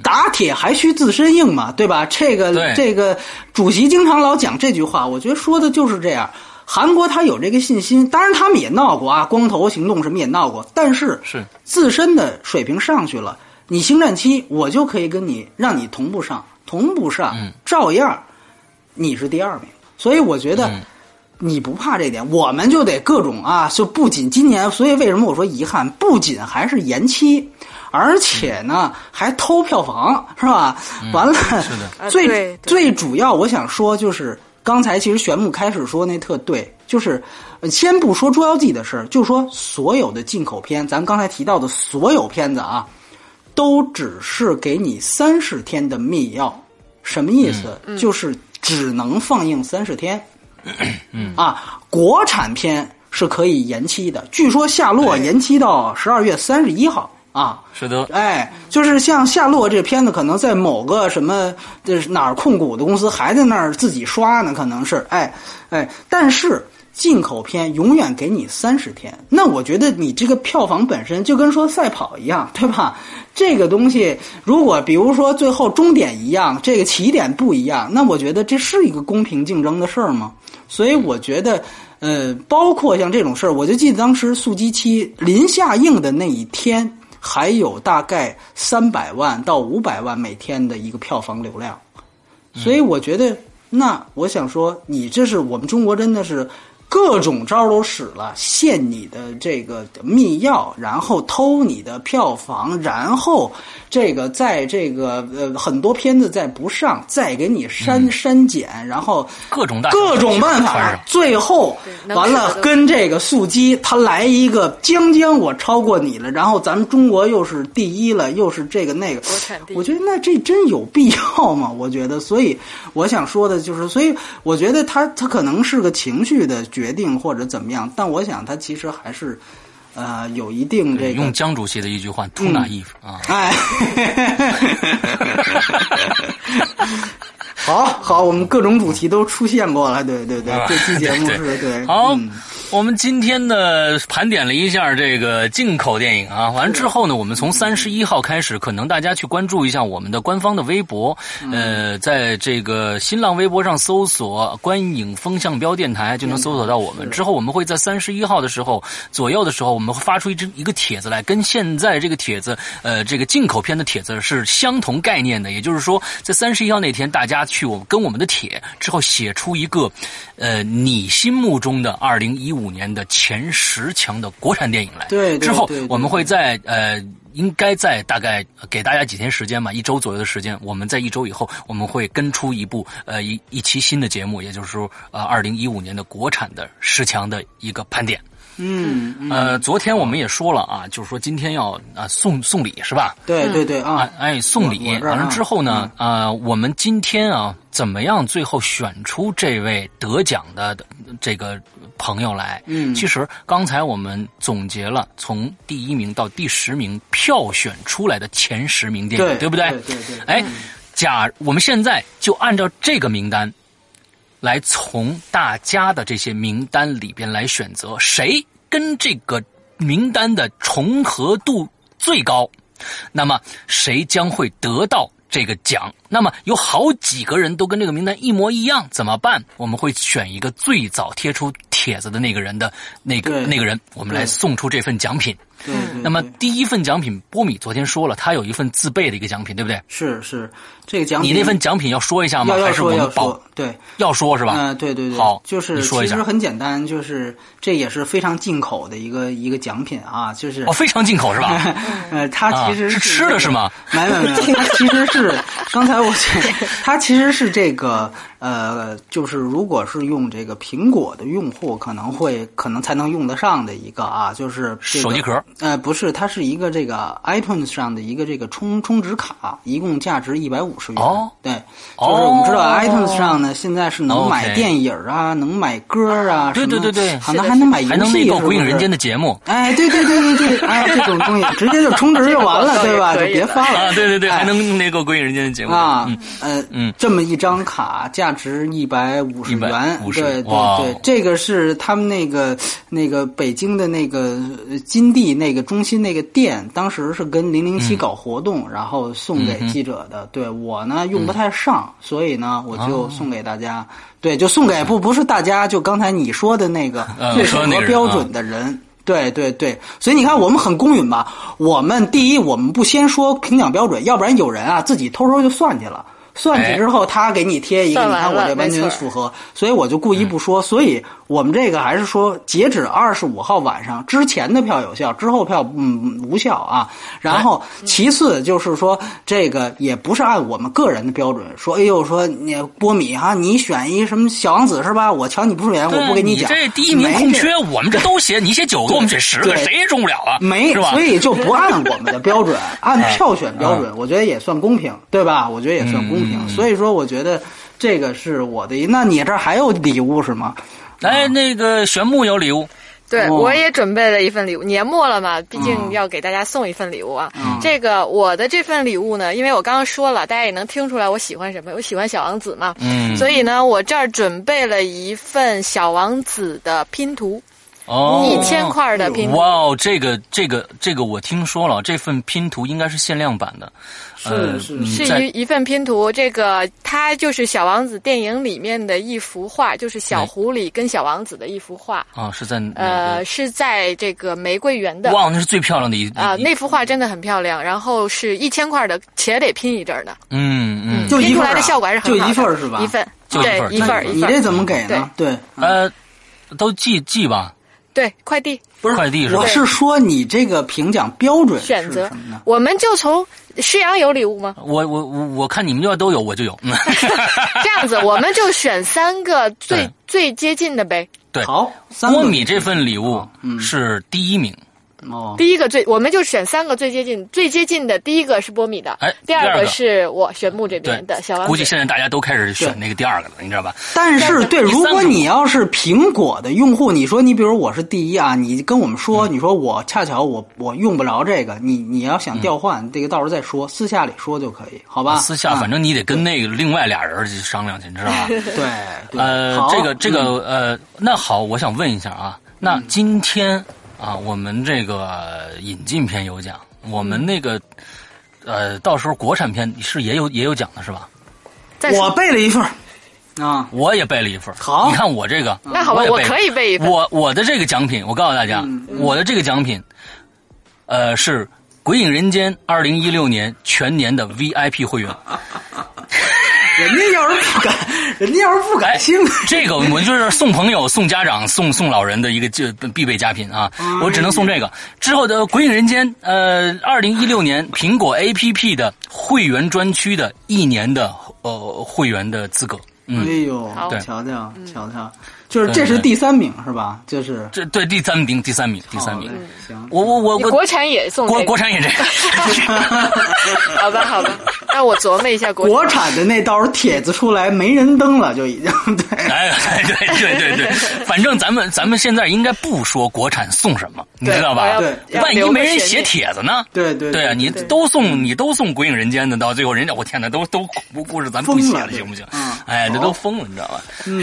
打铁还需自身硬嘛，对吧？这个这个主席经常老讲这句话，我觉得说的就是这样。韩国他有这个信心，当然他们也闹过啊，光头行动什么也闹过，但是是。自身的水平上去了，你星战七我就可以跟你让你同步上，同步上，照样你是第二名。所以我觉得你不怕这点，我们就得各种啊，就不仅今年，所以为什么我说遗憾？不仅还是延期，而且呢还偷票房，是吧？完了，最最主要我想说就是。刚才其实玄牧开始说那特对，就是先不说《捉妖记》的事儿，就说所有的进口片，咱刚才提到的所有片子啊，都只是给你三十天的密钥，什么意思？就是只能放映三十天。嗯。啊，国产片是可以延期的，据说《夏洛》延期到十二月三十一号。啊，是的，哎，就是像夏洛这片子，可能在某个什么这哪儿控股的公司还在那儿自己刷呢，可能是，哎，哎，但是进口片永远给你三十天，那我觉得你这个票房本身就跟说赛跑一样，对吧？这个东西如果比如说最后终点一样，这个起点不一样，那我觉得这是一个公平竞争的事儿吗？所以我觉得，呃，包括像这种事儿，我就记得当时速激七临下映的那一天。还有大概三百万到五百万每天的一个票房流量，所以我觉得，那我想说，你这是我们中国真的是。各种招都使了，限你的这个密钥，然后偷你的票房，然后这个在这个呃很多片子再不上，再给你删删减，然后各种各种办法，最后完了跟这个速激他来一个将将我超过你了，然后咱们中国又是第一了，又是这个那个，我觉得那这真有必要吗？我觉得，所以我想说的就是，所以我觉得他他可能是个情绪的。决定或者怎么样，但我想他其实还是，呃，有一定这个。用江主席的一句话，“too naive” 啊。哎，好好，我们各种主题都出现过了，对对对，这期节目是对。好。我们今天呢盘点了一下这个进口电影啊，完之后呢，我们从三十一号开始，可能大家去关注一下我们的官方的微博，呃，在这个新浪微博上搜索“观影风向标电台”就能搜索到我们。之后我们会在三十一号的时候左右的时候，我们会发出一只一个帖子来，跟现在这个帖子呃这个进口片的帖子是相同概念的。也就是说，在三十一号那天，大家去我跟我们的帖之后写出一个呃你心目中的二零一五。年的前十强的国产电影来，对，之后我们会在呃，应该在大概给大家几天时间吧，一周左右的时间，我们在一周以后，我们会跟出一部呃一一期新的节目，也就是说呃二零一五年的国产的十强的一个盘点。嗯，呃，昨天我们也说了啊，就是说今天要啊送送礼是吧？对对对啊，哎送礼完了之后呢，啊，我们今天啊怎么样？最后选出这位得奖的这个朋友来？嗯，其实刚才我们总结了从第一名到第十名票选出来的前十名电影，对不对？对对。哎，假我们现在就按照这个名单。来从大家的这些名单里边来选择谁跟这个名单的重合度最高，那么谁将会得到这个奖？那么有好几个人都跟这个名单一模一样，怎么办？我们会选一个最早贴出帖子的那个人的那个那个人，我们来送出这份奖品。对，那么第一份奖品，波米昨天说了，他有一份自备的一个奖品，对不对？是是，这个奖品你那份奖品要说一下吗？要要说要说？对，要说是吧？嗯，对对对。好，就是其实很简单，就是这也是非常进口的一个一个奖品啊，就是哦，非常进口是吧？呃，它其实是吃的是吗？没有没有，它其实是 刚才我它其实是这个呃，就是如果是用这个苹果的用户，可能会可能才能用得上的一个啊，就是手机壳。呃，不是，它是一个这个 iTunes 上的一个这个充充值卡，一共价值一百五十元。哦，对，就是我们知道 iTunes 上呢，现在是能买电影啊，能买歌啊，对对对对，可能还能买游戏，还能那个《鬼影人间》的节目。哎，对对对对对，哎，这种东西直接就充值就完了，对吧？就别发了。啊，对对对，还能那个《鬼影人间》的节目啊。嗯嗯，这么一张卡，价价值一百五十元。对对对，这个是他们那个那个北京的那个金地那个中心那个店，当时是跟零零七搞活动，然后送给记者的。对我呢用不太上，所以呢我就送给大家。对，就送给不不是大家，就刚才你说的那个最符合标准的人。对对对，所以你看我们很公允吧？我们第一，我们不先说评奖标准，要不然有人啊自己偷偷就算去了。算去之后，他给你贴一个，你看我这完全符合，所以我就故意不说。所以我们这个还是说，截止二十五号晚上之前的票有效，之后票嗯无效啊。然后其次就是说，这个也不是按我们个人的标准说，哎呦，说你波米哈，你选一什么小王子是吧？我瞧你不顺眼，我不给你讲。这第一名空缺，我们这都写，你写九个，我们写十个，谁也中不了啊？没，所以就不按我们的标准，按票选标准，我觉得也算公平，对吧？我觉得也算公平。所以说，我觉得这个是我的。那你这还有礼物是吗？来，那个玄木有礼物。对，我也准备了一份礼物。年末了嘛，毕竟要给大家送一份礼物啊。这个我的这份礼物呢，因为我刚刚说了，大家也能听出来我喜欢什么，我喜欢小王子嘛。嗯。所以呢，我这儿准备了一份小王子的拼图。哦，一千块的拼图。哇哦，这个这个这个我听说了，这份拼图应该是限量版的。是是是一一份拼图，这个它就是小王子电影里面的一幅画，就是小狐狸跟小王子的一幅画。啊，是在呃，是在这个玫瑰园的。哇，那是最漂亮的一啊，那幅画真的很漂亮。然后是一千块的，且得拼一阵儿的。嗯嗯，就拼出来的效果还是很好。就一份是吧？一份，对，一份一份。你这怎么给呢？对，呃，都寄寄吧。对，快递不是快递是吧？我是说你这个评奖标准选择什么呢？我们就从施阳有礼物吗？我我我我看你们要都有，我就有。这样子，我们就选三个最最接近的呗。对，好，郭米这份礼物是第一名。哦，第一个最，我们就选三个最接近，最接近的第一个是波米的，哎，第二个是我玄木这边的小王。估计现在大家都开始选那个第二个了，你知道吧？但是，对，如果你要是苹果的用户，你说你比如我是第一啊，你跟我们说，你说我恰巧我我用不着这个，你你要想调换，这个到时候再说，私下里说就可以，好吧？私下，反正你得跟那个另外俩人去商量去，你知道吧？对，呃，这个这个呃，那好，我想问一下啊，那今天。啊，我们这个引进片有奖，我们那个，呃，到时候国产片是也有也有奖的是吧？我备了一份啊，我也备了一份好，你看我这个，那好吧，我可以备一份。我我的这个奖品，我告诉大家，我的这个奖品，呃，是《鬼影人间》二零一六年全年的 VIP 会员。人家要是不敢，人家要是不敢兴趣，这个我就是送朋友、送家长、送送老人的一个就必备佳品啊！我只能送这个。之后的《鬼影人间》，呃，二零一六年苹果 APP 的会员专区的一年的呃会员的资格。哎呦，瞧瞧，瞧瞧。就是这是第三名是吧？就是这对第三名，第三名，第三名。行，我我我国产也送国国产也这样。好吧，好吧，那我琢磨一下国国产的那到时候帖子出来没人登了就已经对。哎，对对对对，反正咱们咱们现在应该不说国产送什么，你知道吧？对，万一没人写帖子呢？对对对啊，你都送你都送《鬼影人间》的，到最后人家我天哪，都都恐怖故事咱不写了行不行？哎，这都疯了，你知道吧？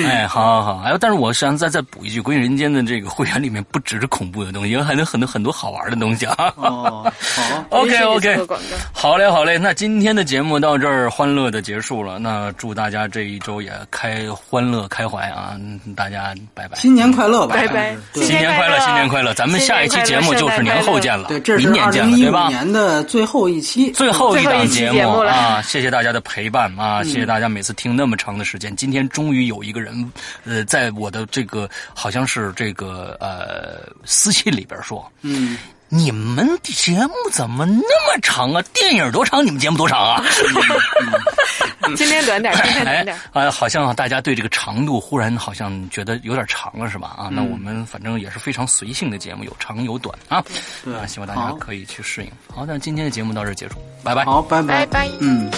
哎，好好好，哎，但是。我想再再补一句，《归人间》的这个会员里面不只是恐怖的东西，还能很多很多好玩的东西啊！哦，好，OK OK，好嘞好嘞，那今天的节目到这儿欢乐的结束了。那祝大家这一周也开欢乐开怀啊！大家拜拜，新年快乐，拜拜，新年快乐，新年快乐！咱们下一期节目就是年后见了，对，这是明年见了，对吧？年的最后一期，最后一档节目啊！谢谢大家的陪伴啊！谢谢大家每次听那么长的时间，今天终于有一个人，呃，在我。我的这个好像是这个呃私信里边说，嗯，你们的节目怎么那么长啊？电影多长？你们节目多长啊？今天短点，今天短点。啊，好像大家对这个长度忽然好像觉得有点长了，是吧？啊，那我们反正也是非常随性的节目，有长有短啊。对，希望大家可以去适应。好，那今天的节目到这结束，拜拜。好，拜拜拜，嗯。